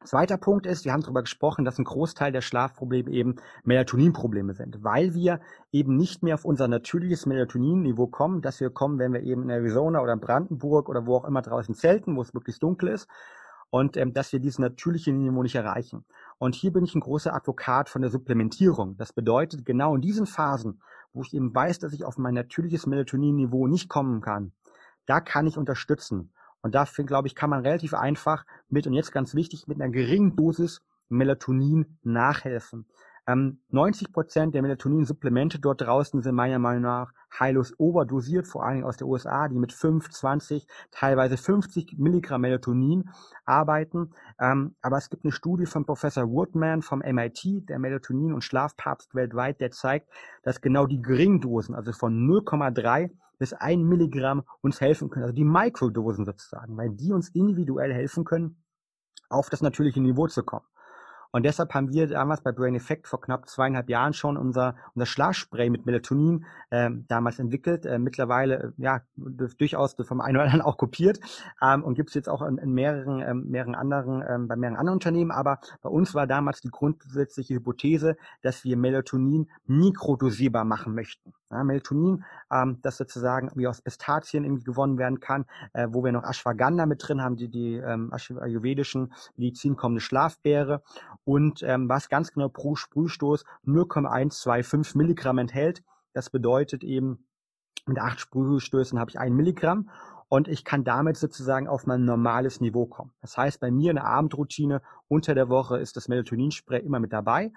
Zweiter Punkt ist, wir haben darüber gesprochen, dass ein Großteil der Schlafprobleme eben Melatoninprobleme sind, weil wir eben nicht mehr auf unser natürliches Melatonin-Niveau kommen, dass wir kommen, wenn wir eben in Arizona oder in Brandenburg oder wo auch immer draußen zelten, wo es wirklich dunkel ist, und ähm, dass wir dieses natürliche Niveau nicht erreichen. Und hier bin ich ein großer Advokat von der Supplementierung. Das bedeutet, genau in diesen Phasen, wo ich eben weiß, dass ich auf mein natürliches Melatonin-Niveau nicht kommen kann, da kann ich unterstützen. Und dafür, glaube ich, kann man relativ einfach mit, und jetzt ganz wichtig, mit einer geringen Dosis Melatonin nachhelfen. Ähm, 90 Prozent der Melatonin-Supplemente dort draußen sind meiner Meinung nach heillos overdosiert, vor allen Dingen aus der USA, die mit 5, 20, teilweise 50 Milligramm Melatonin arbeiten. Ähm, aber es gibt eine Studie von Professor Woodman vom MIT, der Melatonin- und Schlafpapst weltweit, der zeigt, dass genau die geringen Dosen, also von 0,3 bis ein Milligramm uns helfen können, also die Mikrodosen sozusagen, weil die uns individuell helfen können, auf das natürliche Niveau zu kommen. Und deshalb haben wir damals bei Brain Effect vor knapp zweieinhalb Jahren schon unser, unser Schlafspray mit Melatonin äh, damals entwickelt. Äh, mittlerweile äh, ja durchaus vom einen oder anderen auch kopiert ähm, und gibt es jetzt auch in, in mehreren, ähm, mehreren anderen, ähm, bei mehreren anderen Unternehmen. Aber bei uns war damals die grundsätzliche Hypothese, dass wir Melatonin mikrodosierbar machen möchten. Ja, Melatonin, ähm, das sozusagen wie aus Pistazien irgendwie gewonnen werden kann, äh, wo wir noch Ashwagandha mit drin haben, die, die ähm, ayurvedischen Medizin kommende Schlafbeere und ähm, was ganz genau pro Sprühstoß 0,125 Milligramm enthält. Das bedeutet eben, mit acht Sprühstößen habe ich ein Milligramm und ich kann damit sozusagen auf mein normales Niveau kommen. Das heißt, bei mir in der Abendroutine unter der Woche ist das Melatoninspray immer mit dabei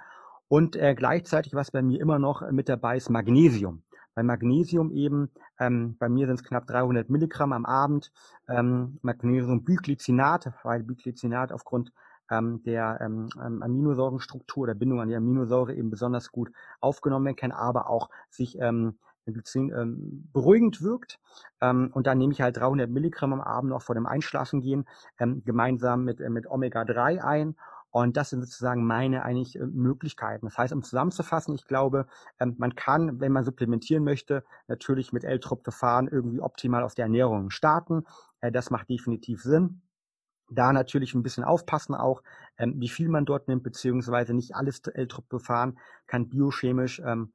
und äh, gleichzeitig, was bei mir immer noch mit dabei ist, Magnesium. Bei Magnesium eben, ähm, bei mir sind es knapp 300 Milligramm am Abend, ähm, Magnesium Biglycinat, weil Biglycinat aufgrund ähm, der ähm, ähm, Aminosäurenstruktur oder Bindung an die Aminosäure eben besonders gut aufgenommen werden kann, aber auch sich ähm, ähm, beruhigend wirkt. Ähm, und dann nehme ich halt 300 Milligramm am Abend noch vor dem Einschlafen gehen gemeinsam mit, äh, mit Omega-3 ein. Und das sind sozusagen meine eigentlich äh, Möglichkeiten. Das heißt, um zusammenzufassen, ich glaube, man kann, wenn man supplementieren möchte, natürlich mit L-Tryptophan irgendwie optimal auf der Ernährung starten. Äh, das macht definitiv Sinn. Da natürlich ein bisschen aufpassen auch, ähm, wie viel man dort nimmt, beziehungsweise nicht alles L-Tryptophan kann biochemisch ähm,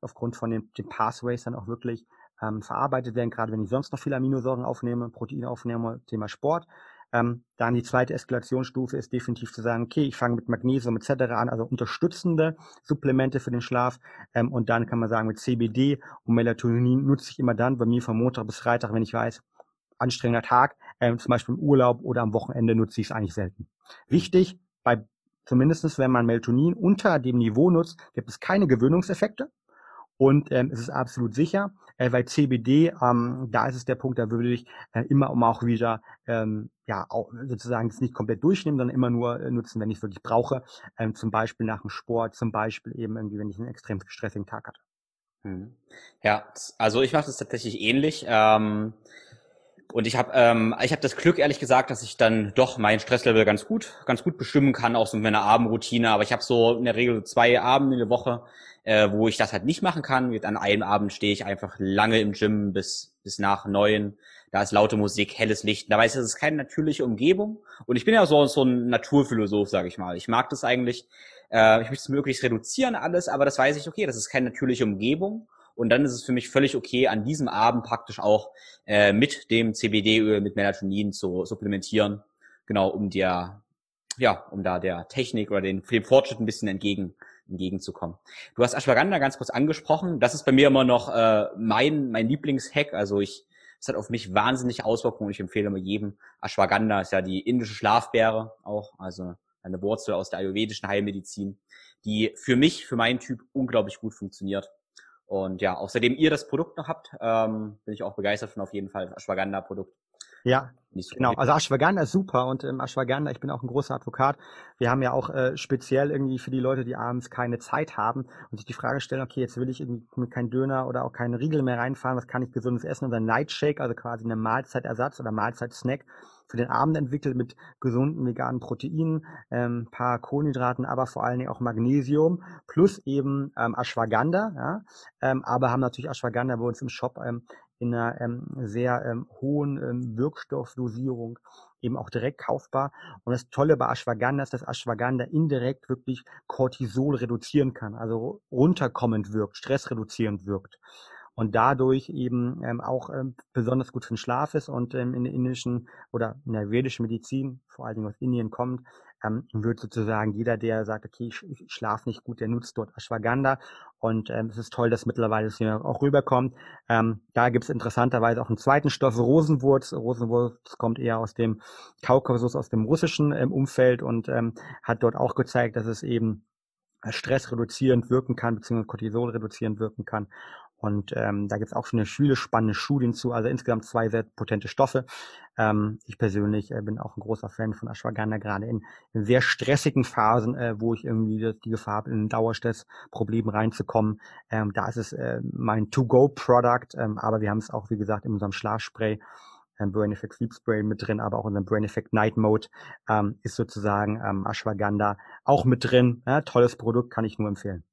aufgrund von den, den Pathways dann auch wirklich ähm, verarbeitet werden, gerade wenn ich sonst noch viele Aminosäuren aufnehme, Proteine aufnehme, Thema Sport. Ähm, dann die zweite Eskalationsstufe ist definitiv zu sagen, okay, ich fange mit Magnesium etc. an, also unterstützende Supplemente für den Schlaf. Ähm, und dann kann man sagen, mit CBD und Melatonin nutze ich immer dann, bei mir von Montag bis Freitag, wenn ich weiß, anstrengender Tag, ähm, zum Beispiel im Urlaub oder am Wochenende nutze ich es eigentlich selten. Wichtig, bei zumindestens wenn man Melatonin unter dem Niveau nutzt, gibt es keine Gewöhnungseffekte. Und ähm, es ist absolut sicher, äh, weil CBD, ähm, da ist es der Punkt, da würde ich äh, immer um auch wieder ähm, ja auch sozusagen es nicht komplett durchnehmen, sondern immer nur äh, nutzen, wenn ich es wirklich brauche. Ähm, zum Beispiel nach dem Sport, zum Beispiel eben irgendwie, wenn ich einen extrem stressigen Tag hatte. Hm. Ja, also ich mache das tatsächlich ähnlich. Ähm, und ich habe ähm, ich habe das Glück ehrlich gesagt, dass ich dann doch mein Stresslevel ganz gut ganz gut bestimmen kann, auch so mit meiner Abendroutine. Aber ich habe so in der Regel zwei Abende in der Woche, äh, wo ich das halt nicht machen kann. An einem Abend stehe ich einfach lange im Gym bis, bis nach neun. Da ist laute Musik, helles Licht. Da weiß ich, es ist keine natürliche Umgebung. Und ich bin ja so, so ein Naturphilosoph, sage ich mal. Ich mag das eigentlich. Äh, ich möchte es möglichst reduzieren alles, aber das weiß ich, okay, das ist keine natürliche Umgebung. Und dann ist es für mich völlig okay, an diesem Abend praktisch auch äh, mit dem CBD-Öl, mit Melatonin zu supplementieren. Genau, um der, ja, um da der Technik oder den, dem Fortschritt ein bisschen entgegen entgegenzukommen. Du hast Ashwagandha ganz kurz angesprochen. Das ist bei mir immer noch äh, mein, mein Lieblingshack. Also ich, es hat auf mich wahnsinnig Auswirkungen. Ich empfehle immer jedem. Ashwagandha ist ja die indische Schlafbeere auch, also eine Wurzel aus der ayurvedischen Heilmedizin, die für mich, für meinen Typ unglaublich gut funktioniert. Und ja, außerdem ihr das Produkt noch habt, ähm, bin ich auch begeistert von auf jeden Fall Ashwagandha-Produkt. Ja, so genau. Also Ashwagandha ist super und ähm, Ashwagandha, ich bin auch ein großer Advokat. Wir haben ja auch äh, speziell irgendwie für die Leute, die abends keine Zeit haben und sich die Frage stellen, okay, jetzt will ich irgendwie keinen Döner oder auch keinen Riegel mehr reinfahren, was kann ich gesundes essen? Unser Nightshake, also quasi eine Mahlzeitersatz oder Mahlzeitsnack für den Abend entwickelt mit gesunden veganen Proteinen, ähm, paar Kohlenhydraten, aber vor allen Dingen auch Magnesium plus eben ähm, Ashwagandha. Ja? Ähm, aber haben natürlich Ashwagandha bei uns im Shop ähm, in einer ähm, sehr ähm, hohen ähm, Wirkstoffdosierung eben auch direkt kaufbar. Und das Tolle bei Ashwagandha ist, dass Ashwagandha indirekt wirklich Cortisol reduzieren kann, also runterkommend wirkt, stressreduzierend wirkt und dadurch eben ähm, auch ähm, besonders gut für den Schlaf ist und ähm, in der indischen oder in der vedischen Medizin, vor allen Dingen aus Indien kommt, ähm, wird sozusagen jeder, der sagt, okay, ich, ich schlafe nicht gut, der nutzt dort Ashwagandha und ähm, es ist toll, dass mittlerweile es hier auch rüberkommt. Ähm, da gibt es interessanterweise auch einen zweiten Stoff, Rosenwurz. Rosenwurz kommt eher aus dem Kaukasus, aus dem russischen ähm, Umfeld und ähm, hat dort auch gezeigt, dass es eben Stress reduzierend wirken kann, beziehungsweise Cortisol reduzierend wirken kann. Und ähm, da gibt es auch schon eine viele spannende Studien zu, also insgesamt zwei sehr potente Stoffe. Ähm, ich persönlich äh, bin auch ein großer Fan von Ashwagandha, gerade in, in sehr stressigen Phasen, äh, wo ich irgendwie die, die Gefahr habe, in ein Dauerstressproblem reinzukommen. Ähm, da ist es äh, mein To-Go-Product, ähm, aber wir haben es auch, wie gesagt, in unserem Schlafspray ähm, Brain Effect Sleep Spray mit drin, aber auch in unserem Brain Effect Night Mode ähm, ist sozusagen ähm, Ashwagandha auch mit drin. Ja, tolles Produkt, kann ich nur empfehlen.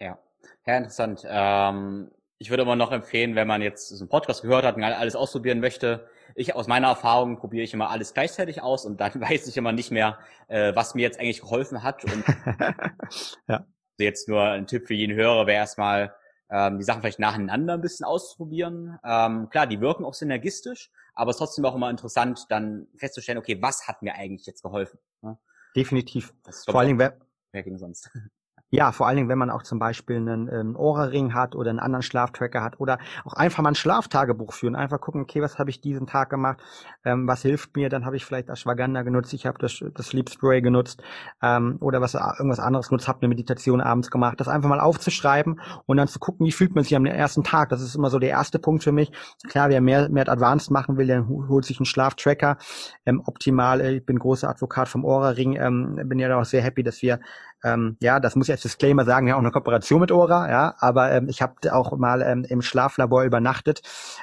Ja, ja interessant. Ähm, ich würde immer noch empfehlen, wenn man jetzt so einen Podcast gehört hat und alles ausprobieren möchte, ich aus meiner Erfahrung probiere ich immer alles gleichzeitig aus und dann <laughs> weiß ich immer nicht mehr, äh, was mir jetzt eigentlich geholfen hat. Und <laughs> ja. jetzt nur ein Tipp für jeden Hörer wäre erstmal, ähm, die Sachen vielleicht nacheinander ein bisschen auszuprobieren. Ähm, klar, die wirken auch synergistisch, aber es ist trotzdem auch immer interessant, dann festzustellen, okay, was hat mir eigentlich jetzt geholfen? Ne? Definitiv. Vor allen Dingen, wer, wer ging sonst? <laughs> Ja, vor allen Dingen, wenn man auch zum Beispiel einen ähm, Ohrring hat oder einen anderen Schlaftracker hat oder auch einfach mal ein Schlaftagebuch führen. Einfach gucken, okay, was habe ich diesen Tag gemacht, ähm, was hilft mir, dann habe ich vielleicht Ashwagandha genutzt, ich habe das, das Sleep Spray genutzt ähm, oder was irgendwas anderes genutzt, habe eine Meditation abends gemacht. Das einfach mal aufzuschreiben und dann zu gucken, wie fühlt man sich am ersten Tag. Das ist immer so der erste Punkt für mich. Klar, wer mehr, mehr Advanced machen will, der holt sich einen Schlaftracker. Ähm, optimal, ich bin großer Advokat vom Ohrring, ähm, bin ja auch sehr happy, dass wir ähm, ja, das muss ich als Disclaimer sagen, ja auch eine Kooperation mit Ora, ja, aber ähm, ich habe auch mal ähm, im Schlaflabor übernachtet,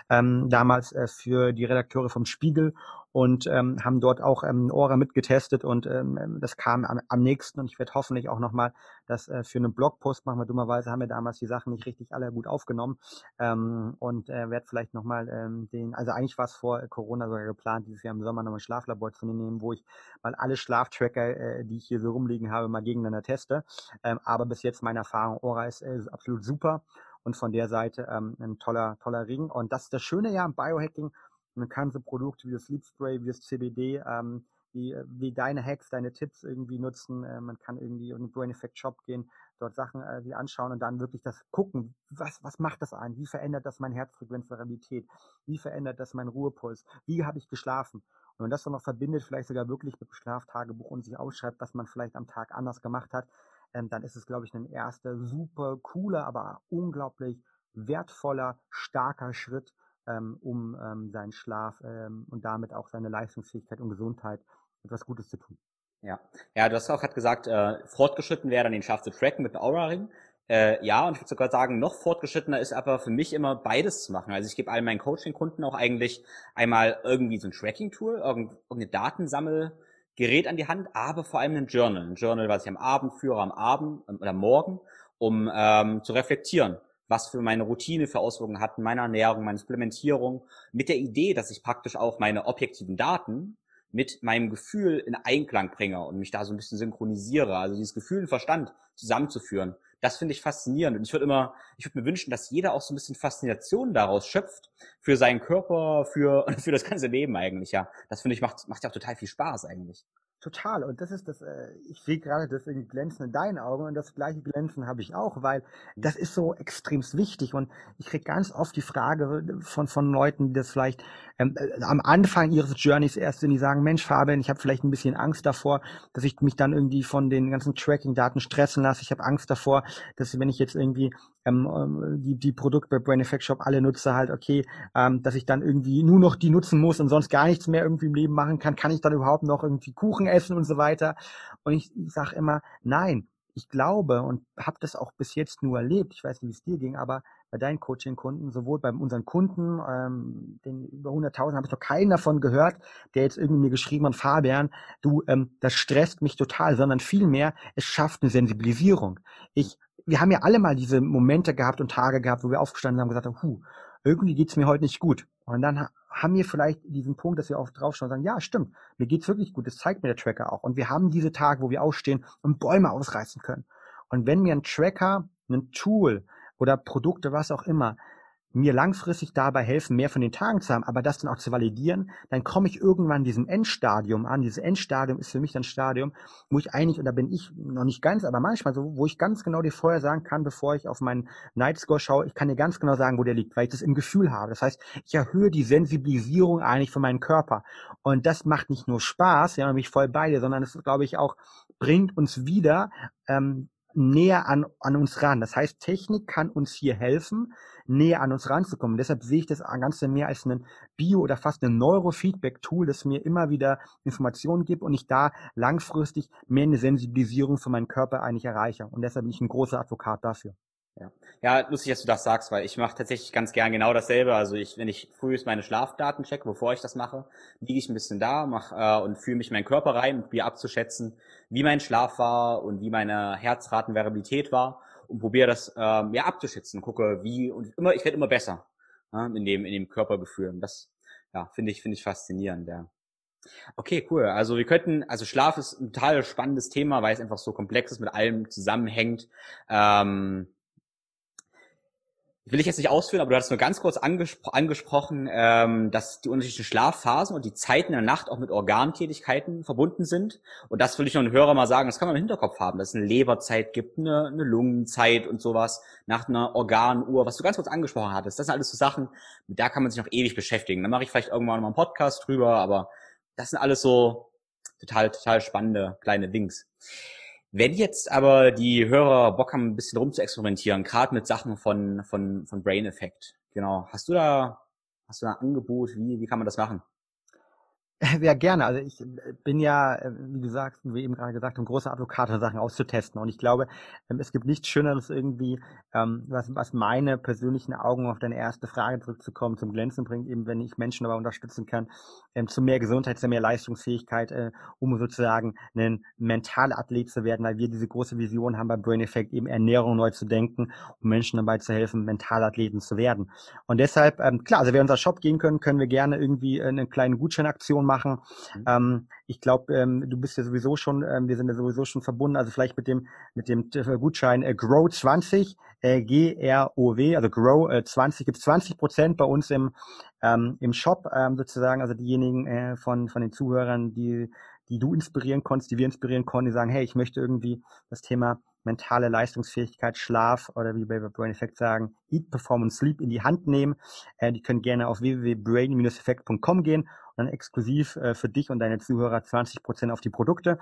ähm, damals äh, für die Redakteure vom Spiegel und ähm, haben dort auch ähm, Ora mitgetestet und ähm, das kam am, am nächsten. Und ich werde hoffentlich auch nochmal das äh, für einen Blogpost machen, weil dummerweise haben wir damals die Sachen nicht richtig alle gut aufgenommen. Ähm, und äh, werde vielleicht nochmal ähm, den, also eigentlich war es vor Corona sogar geplant, dieses Jahr im Sommer nochmal ein Schlaflabor zu nehmen, wo ich mal alle Schlaftracker, äh, die ich hier so rumliegen habe, mal gegeneinander teste, ähm, aber bis jetzt meine Erfahrung, Ora ist äh, absolut super und von der Seite ähm, ein toller, toller Ring. Und das ist das Schöne ja am Biohacking, man kann so Produkte wie das Sleep Spray, wie das CBD, ähm, wie, wie deine Hacks, deine Tipps irgendwie nutzen. Äh, man kann irgendwie in den Brain Effect Shop gehen, dort Sachen äh, die anschauen und dann wirklich das gucken, was, was macht das ein? Wie verändert das mein Herzfrequenzvariabilität? Wie verändert das meinen Ruhepuls? Wie habe ich geschlafen? Und wenn das dann noch verbindet, vielleicht sogar wirklich mit dem Schlaftagebuch und sich ausschreibt, was man vielleicht am Tag anders gemacht hat, ähm, dann ist es, glaube ich, ein erster super cooler, aber unglaublich wertvoller, starker Schritt, ähm, um ähm, seinen Schlaf ähm, und damit auch seine Leistungsfähigkeit und Gesundheit etwas Gutes zu tun. Ja, ja, du hast auch gerade gesagt, äh, fortgeschritten wäre dann den Schlaf zu tracken mit dem Aura-Ring. Äh, ja, und ich würde sogar sagen, noch fortgeschrittener ist aber für mich immer beides zu machen. Also ich gebe all meinen Coaching-Kunden auch eigentlich einmal irgendwie so ein Tracking-Tool, irgendeine Datensammelgerät an die Hand, aber vor allem ein Journal. Ein Journal, was ich am Abend führe, am Abend ähm, oder morgen, um ähm, zu reflektieren was für meine Routine für Auswirkungen hat, meine Ernährung, meine Supplementierung, mit der Idee, dass ich praktisch auch meine objektiven Daten mit meinem Gefühl in Einklang bringe und mich da so ein bisschen synchronisiere. Also dieses Gefühl und Verstand zusammenzuführen. Das finde ich faszinierend. Und ich würde immer, ich würde mir wünschen, dass jeder auch so ein bisschen Faszination daraus schöpft für seinen Körper, für, <laughs> für das ganze Leben eigentlich, ja. Das finde ich macht, macht ja auch total viel Spaß eigentlich. Total. Und das ist das, äh, ich sehe gerade das Glänzen in deinen Augen und das gleiche Glänzen habe ich auch, weil das ist so extremst wichtig. Und ich kriege ganz oft die Frage von, von Leuten, die das vielleicht ähm, äh, am Anfang ihres Journeys erst sind, die sagen, Mensch, Fabian, ich habe vielleicht ein bisschen Angst davor, dass ich mich dann irgendwie von den ganzen Tracking-Daten stressen lasse. Ich habe Angst davor, dass wenn ich jetzt irgendwie ähm, ähm, die, die Produkte bei Brain Effect Shop alle nutze, halt, okay, ähm, dass ich dann irgendwie nur noch die nutzen muss und sonst gar nichts mehr irgendwie im Leben machen kann, kann ich dann überhaupt noch irgendwie Kuchen essen und so weiter. Und ich, ich sage immer, nein, ich glaube und habe das auch bis jetzt nur erlebt, ich weiß nicht, wie es dir ging, aber bei deinen Coaching-Kunden, sowohl bei unseren Kunden, ähm, den über 100.000 habe ich noch keinen davon gehört, der jetzt irgendwie mir geschrieben hat, Fabian, du, ähm, das stresst mich total, sondern vielmehr, es schafft eine Sensibilisierung. Ich, wir haben ja alle mal diese Momente gehabt und Tage gehabt, wo wir aufgestanden haben und gesagt haben, huh, irgendwie geht's mir heute nicht gut. Und dann haben wir vielleicht diesen Punkt, dass wir auch draufschauen und sagen, ja, stimmt, mir geht's wirklich gut, das zeigt mir der Tracker auch. Und wir haben diese Tage, wo wir aufstehen und Bäume ausreißen können. Und wenn mir ein Tracker, ein Tool oder Produkte, was auch immer, mir langfristig dabei helfen, mehr von den Tagen zu haben, aber das dann auch zu validieren, dann komme ich irgendwann diesem Endstadium an. Dieses Endstadium ist für mich ein Stadium, wo ich eigentlich, und da bin ich noch nicht ganz, aber manchmal so, wo ich ganz genau dir vorher sagen kann, bevor ich auf meinen Night Score schaue, ich kann dir ganz genau sagen, wo der liegt, weil ich das im Gefühl habe. Das heißt, ich erhöhe die Sensibilisierung eigentlich für meinen Körper. Und das macht nicht nur Spaß, ja, mich voll bei dir, sondern es, glaube ich, auch bringt uns wieder ähm, näher an, an uns ran. Das heißt, Technik kann uns hier helfen, näher an uns ranzukommen. Deshalb sehe ich das Ganze mehr als ein Bio- oder fast ein Neurofeedback-Tool, das mir immer wieder Informationen gibt und ich da langfristig mehr eine Sensibilisierung für meinen Körper eigentlich erreiche. Und deshalb bin ich ein großer Advokat dafür. Ja. ja, lustig, dass du das sagst, weil ich mache tatsächlich ganz gern genau dasselbe. Also ich, wenn ich früh meine Schlafdaten checke, bevor ich das mache, liege ich ein bisschen da mach, äh, und fühle mich in meinen Körper rein, um probiere abzuschätzen, wie mein Schlaf war und wie meine Herzratenvariabilität war und probiere das ähm, ja abzuschätzen, gucke wie und immer, ich werde immer besser ja, in dem in dem Körpergefühl. Und das ja finde ich finde ich faszinierend. Ja. Okay, cool. Also wir könnten, also Schlaf ist ein total spannendes Thema, weil es einfach so komplex ist, mit allem zusammenhängt. Ähm, will ich jetzt nicht ausführen, aber du hast nur ganz kurz angespro angesprochen, ähm, dass die unterschiedlichen Schlafphasen und die Zeiten der Nacht auch mit Organtätigkeiten verbunden sind. Und das will ich noch einen Hörer mal sagen, das kann man im Hinterkopf haben, dass es eine Leberzeit gibt, eine, eine Lungenzeit und sowas, nach einer Organuhr, was du ganz kurz angesprochen hattest. Das sind alles so Sachen, mit der kann man sich noch ewig beschäftigen. Dann mache ich vielleicht irgendwann mal einen Podcast drüber, aber das sind alles so total, total spannende kleine Dings. Wenn jetzt aber die Hörer Bock haben, ein bisschen rum zu experimentieren, gerade mit Sachen von, von, von Brain Effect, genau, hast du da, hast du da ein Angebot, wie, wie kann man das machen? <laughs> Ja, gerne. Also ich äh, bin ja, äh, wie du sagst, wie eben gerade gesagt, ein großer Advokat, Sachen auszutesten. Und ich glaube, ähm, es gibt nichts Schöneres irgendwie, ähm, was, was meine persönlichen Augen auf deine erste Frage zurückzukommen, zum Glänzen bringt, eben wenn ich Menschen dabei unterstützen kann, ähm, zu mehr Gesundheit, zu mehr Leistungsfähigkeit, äh, um sozusagen ein Mentalathlet zu werden, weil wir diese große Vision haben beim Brain Effect, eben Ernährung neu zu denken, um Menschen dabei zu helfen, Mentalathleten zu werden. Und deshalb, klar, also wer unser Shop gehen können, können wir gerne irgendwie eine kleine Gutscheinaktion machen. Mhm. Ähm, ich glaube, ähm, du bist ja sowieso schon, ähm, wir sind ja sowieso schon verbunden, also vielleicht mit dem mit dem äh, Gutschein äh, Grow 20, äh, G-R-O-W, also Grow äh, 20, gibt 20 Prozent bei uns im ähm, im Shop ähm, sozusagen, also diejenigen äh, von von den Zuhörern, die die du inspirieren konntest, die wir inspirieren konnten, die sagen, hey, ich möchte irgendwie das Thema mentale Leistungsfähigkeit, Schlaf oder wie wir bei Brain Effect sagen, Eat, Performance, Sleep in die Hand nehmen. Äh, die können gerne auf www.brain-effect.com gehen dann exklusiv äh, für dich und deine Zuhörer 20 Prozent auf die Produkte.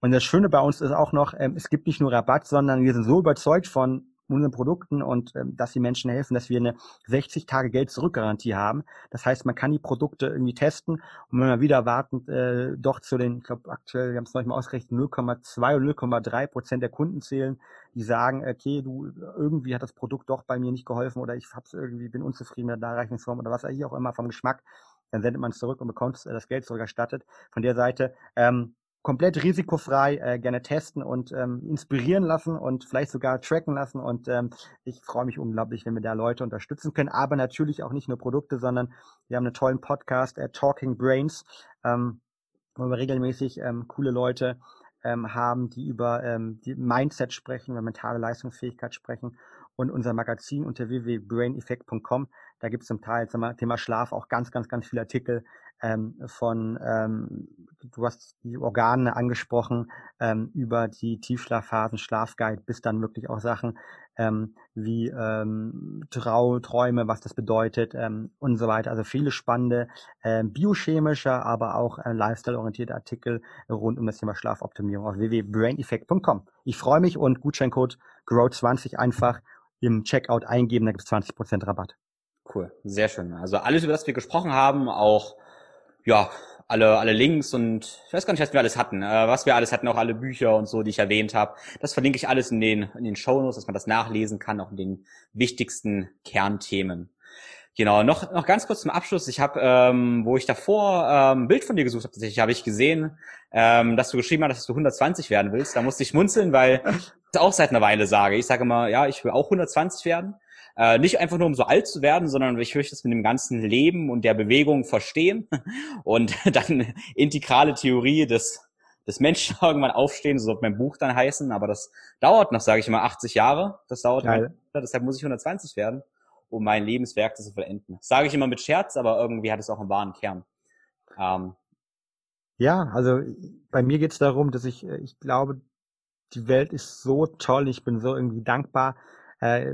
Und das Schöne bei uns ist auch noch, ähm, es gibt nicht nur Rabatt, sondern wir sind so überzeugt von unseren Produkten und ähm, dass die Menschen helfen, dass wir eine 60 Tage Geld zurückgarantie haben. Das heißt, man kann die Produkte irgendwie testen und wenn man wieder wartend äh, doch zu den, ich glaube aktuell, wir haben es noch nicht mal ausgerechnet, 0,2 oder 0,3 Prozent der Kunden zählen, die sagen, okay, du irgendwie hat das Produkt doch bei mir nicht geholfen oder ich hab's irgendwie bin unzufrieden mit der Darreichungsform oder was auch immer vom Geschmack dann sendet man es zurück und bekommt äh, das Geld zurückerstattet. Von der Seite ähm, komplett risikofrei äh, gerne testen und ähm, inspirieren lassen und vielleicht sogar tracken lassen. Und ähm, ich freue mich unglaublich, wenn wir da Leute unterstützen können. Aber natürlich auch nicht nur Produkte, sondern wir haben einen tollen Podcast, äh, Talking Brains, ähm, wo wir regelmäßig ähm, coole Leute ähm, haben, die über ähm, die Mindset sprechen, über mentale Leistungsfähigkeit sprechen und unser Magazin unter www.braineffect.com. Da gibt es zum Teil zum Thema Schlaf auch ganz, ganz, ganz viele Artikel ähm, von, ähm, du hast die Organe angesprochen, ähm, über die Tiefschlafphasen, Schlafguide, bis dann wirklich auch Sachen ähm, wie ähm, Trau, Träume, was das bedeutet ähm, und so weiter. Also viele spannende äh, biochemische, aber auch äh, lifestyle-orientierte Artikel rund um das Thema Schlafoptimierung auf www.braineffect.com. Ich freue mich und Gutscheincode GROW20 einfach im Checkout eingeben, da gibt es 20% Rabatt. Cool, sehr schön. Also alles, über das wir gesprochen haben, auch ja, alle, alle Links und ich weiß gar nicht, was wir alles hatten, äh, was wir alles hatten, auch alle Bücher und so, die ich erwähnt habe. Das verlinke ich alles in den, in den Shownotes, dass man das nachlesen kann, auch in den wichtigsten Kernthemen. Genau, noch, noch ganz kurz zum Abschluss. Ich habe, ähm, wo ich davor ähm, ein Bild von dir gesucht habe, tatsächlich habe ich gesehen, ähm, dass du geschrieben hast, dass du 120 werden willst. Da musste ich schmunzeln, weil <laughs> auch seit einer Weile sage. Ich sage immer, ja, ich will auch 120 werden. Äh, nicht einfach nur, um so alt zu werden, sondern ich möchte es mit dem ganzen Leben und der Bewegung verstehen <laughs> und <laughs> dann integrale Theorie des des Menschen <laughs> irgendwann aufstehen, so soll mein Buch dann heißen, aber das dauert noch, sage ich immer, 80 Jahre. Das dauert noch, deshalb muss ich 120 werden um mein Lebenswerk zu vollenden. Sage ich immer mit Scherz, aber irgendwie hat es auch einen wahren Kern. Ähm, ja, also bei mir geht es darum, dass ich, äh, ich glaube, die Welt ist so toll. Ich bin so irgendwie dankbar, äh,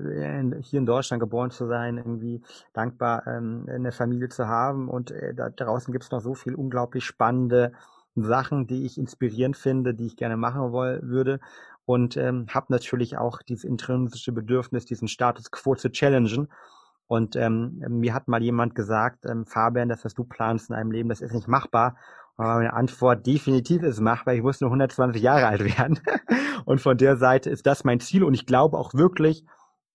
hier in Deutschland geboren zu sein, irgendwie dankbar, ähm, eine Familie zu haben. Und äh, da draußen gibt es noch so viel unglaublich spannende Sachen, die ich inspirierend finde, die ich gerne machen woll würde und ähm, habe natürlich auch dieses intrinsische Bedürfnis, diesen Status quo zu challengen. Und ähm, mir hat mal jemand gesagt, ähm, Fabian, das, was du planst in einem Leben, das ist nicht machbar. Und meine Antwort definitiv ist machbar. Ich muss nur 120 Jahre alt werden. <laughs> und von der Seite ist das mein Ziel. Und ich glaube auch wirklich,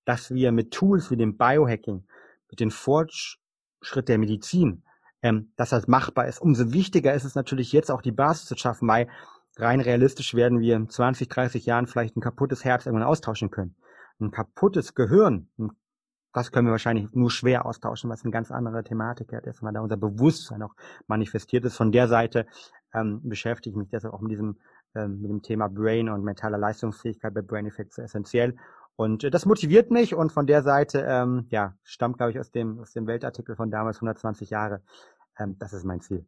dass wir mit Tools wie dem Biohacking, mit dem Fortschritt der Medizin, ähm, dass das machbar ist. Umso wichtiger ist es natürlich jetzt auch die Basis zu schaffen, weil rein realistisch werden wir in 20, 30 Jahren vielleicht ein kaputtes Herz irgendwann austauschen können. Ein kaputtes Gehirn, das können wir wahrscheinlich nur schwer austauschen, was eine ganz andere Thematik ist, weil da unser Bewusstsein auch manifestiert ist. Von der Seite ähm, beschäftige ich mich deshalb auch mit diesem ähm, mit dem Thema Brain und mentaler Leistungsfähigkeit bei Brain Effect so essentiell. Und äh, das motiviert mich und von der Seite, ähm, ja, stammt, glaube ich, aus dem, aus dem Weltartikel von damals 120 Jahre. Ähm, das ist mein Ziel.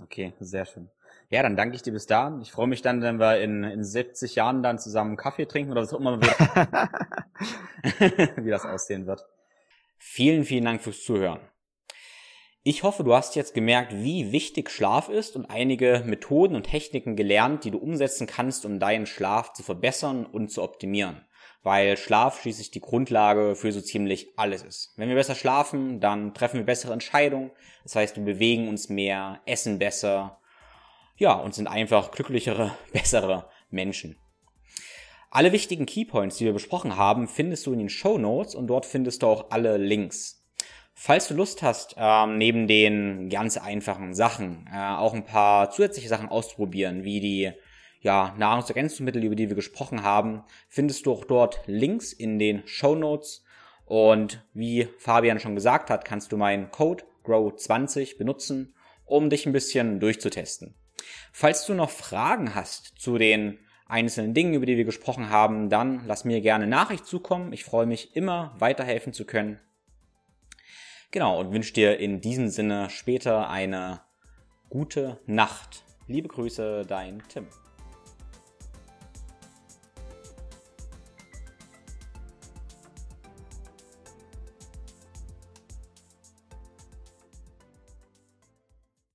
Okay, sehr schön. Ja, dann danke ich dir bis da. Ich freue mich dann, wenn wir in, in 70 Jahren dann zusammen Kaffee trinken oder was auch immer, <laughs> <laughs> wie das aussehen wird. Vielen, vielen Dank fürs Zuhören. Ich hoffe, du hast jetzt gemerkt, wie wichtig Schlaf ist und einige Methoden und Techniken gelernt, die du umsetzen kannst, um deinen Schlaf zu verbessern und zu optimieren. Weil Schlaf schließlich die Grundlage für so ziemlich alles ist. Wenn wir besser schlafen, dann treffen wir bessere Entscheidungen. Das heißt, wir bewegen uns mehr, essen besser, ja, und sind einfach glücklichere, <laughs> bessere Menschen. Alle wichtigen Keypoints, die wir besprochen haben, findest du in den Show Notes und dort findest du auch alle Links. Falls du Lust hast, ähm, neben den ganz einfachen Sachen äh, auch ein paar zusätzliche Sachen auszuprobieren, wie die ja, Nahrungsergänzungsmittel, über die wir gesprochen haben, findest du auch dort Links in den Show Notes. Und wie Fabian schon gesagt hat, kannst du meinen Code GROW20 benutzen, um dich ein bisschen durchzutesten. Falls du noch Fragen hast zu den einzelnen Dingen, über die wir gesprochen haben, dann lass mir gerne Nachricht zukommen. Ich freue mich immer, weiterhelfen zu können. Genau, und wünsche dir in diesem Sinne später eine gute Nacht. Liebe Grüße, dein Tim.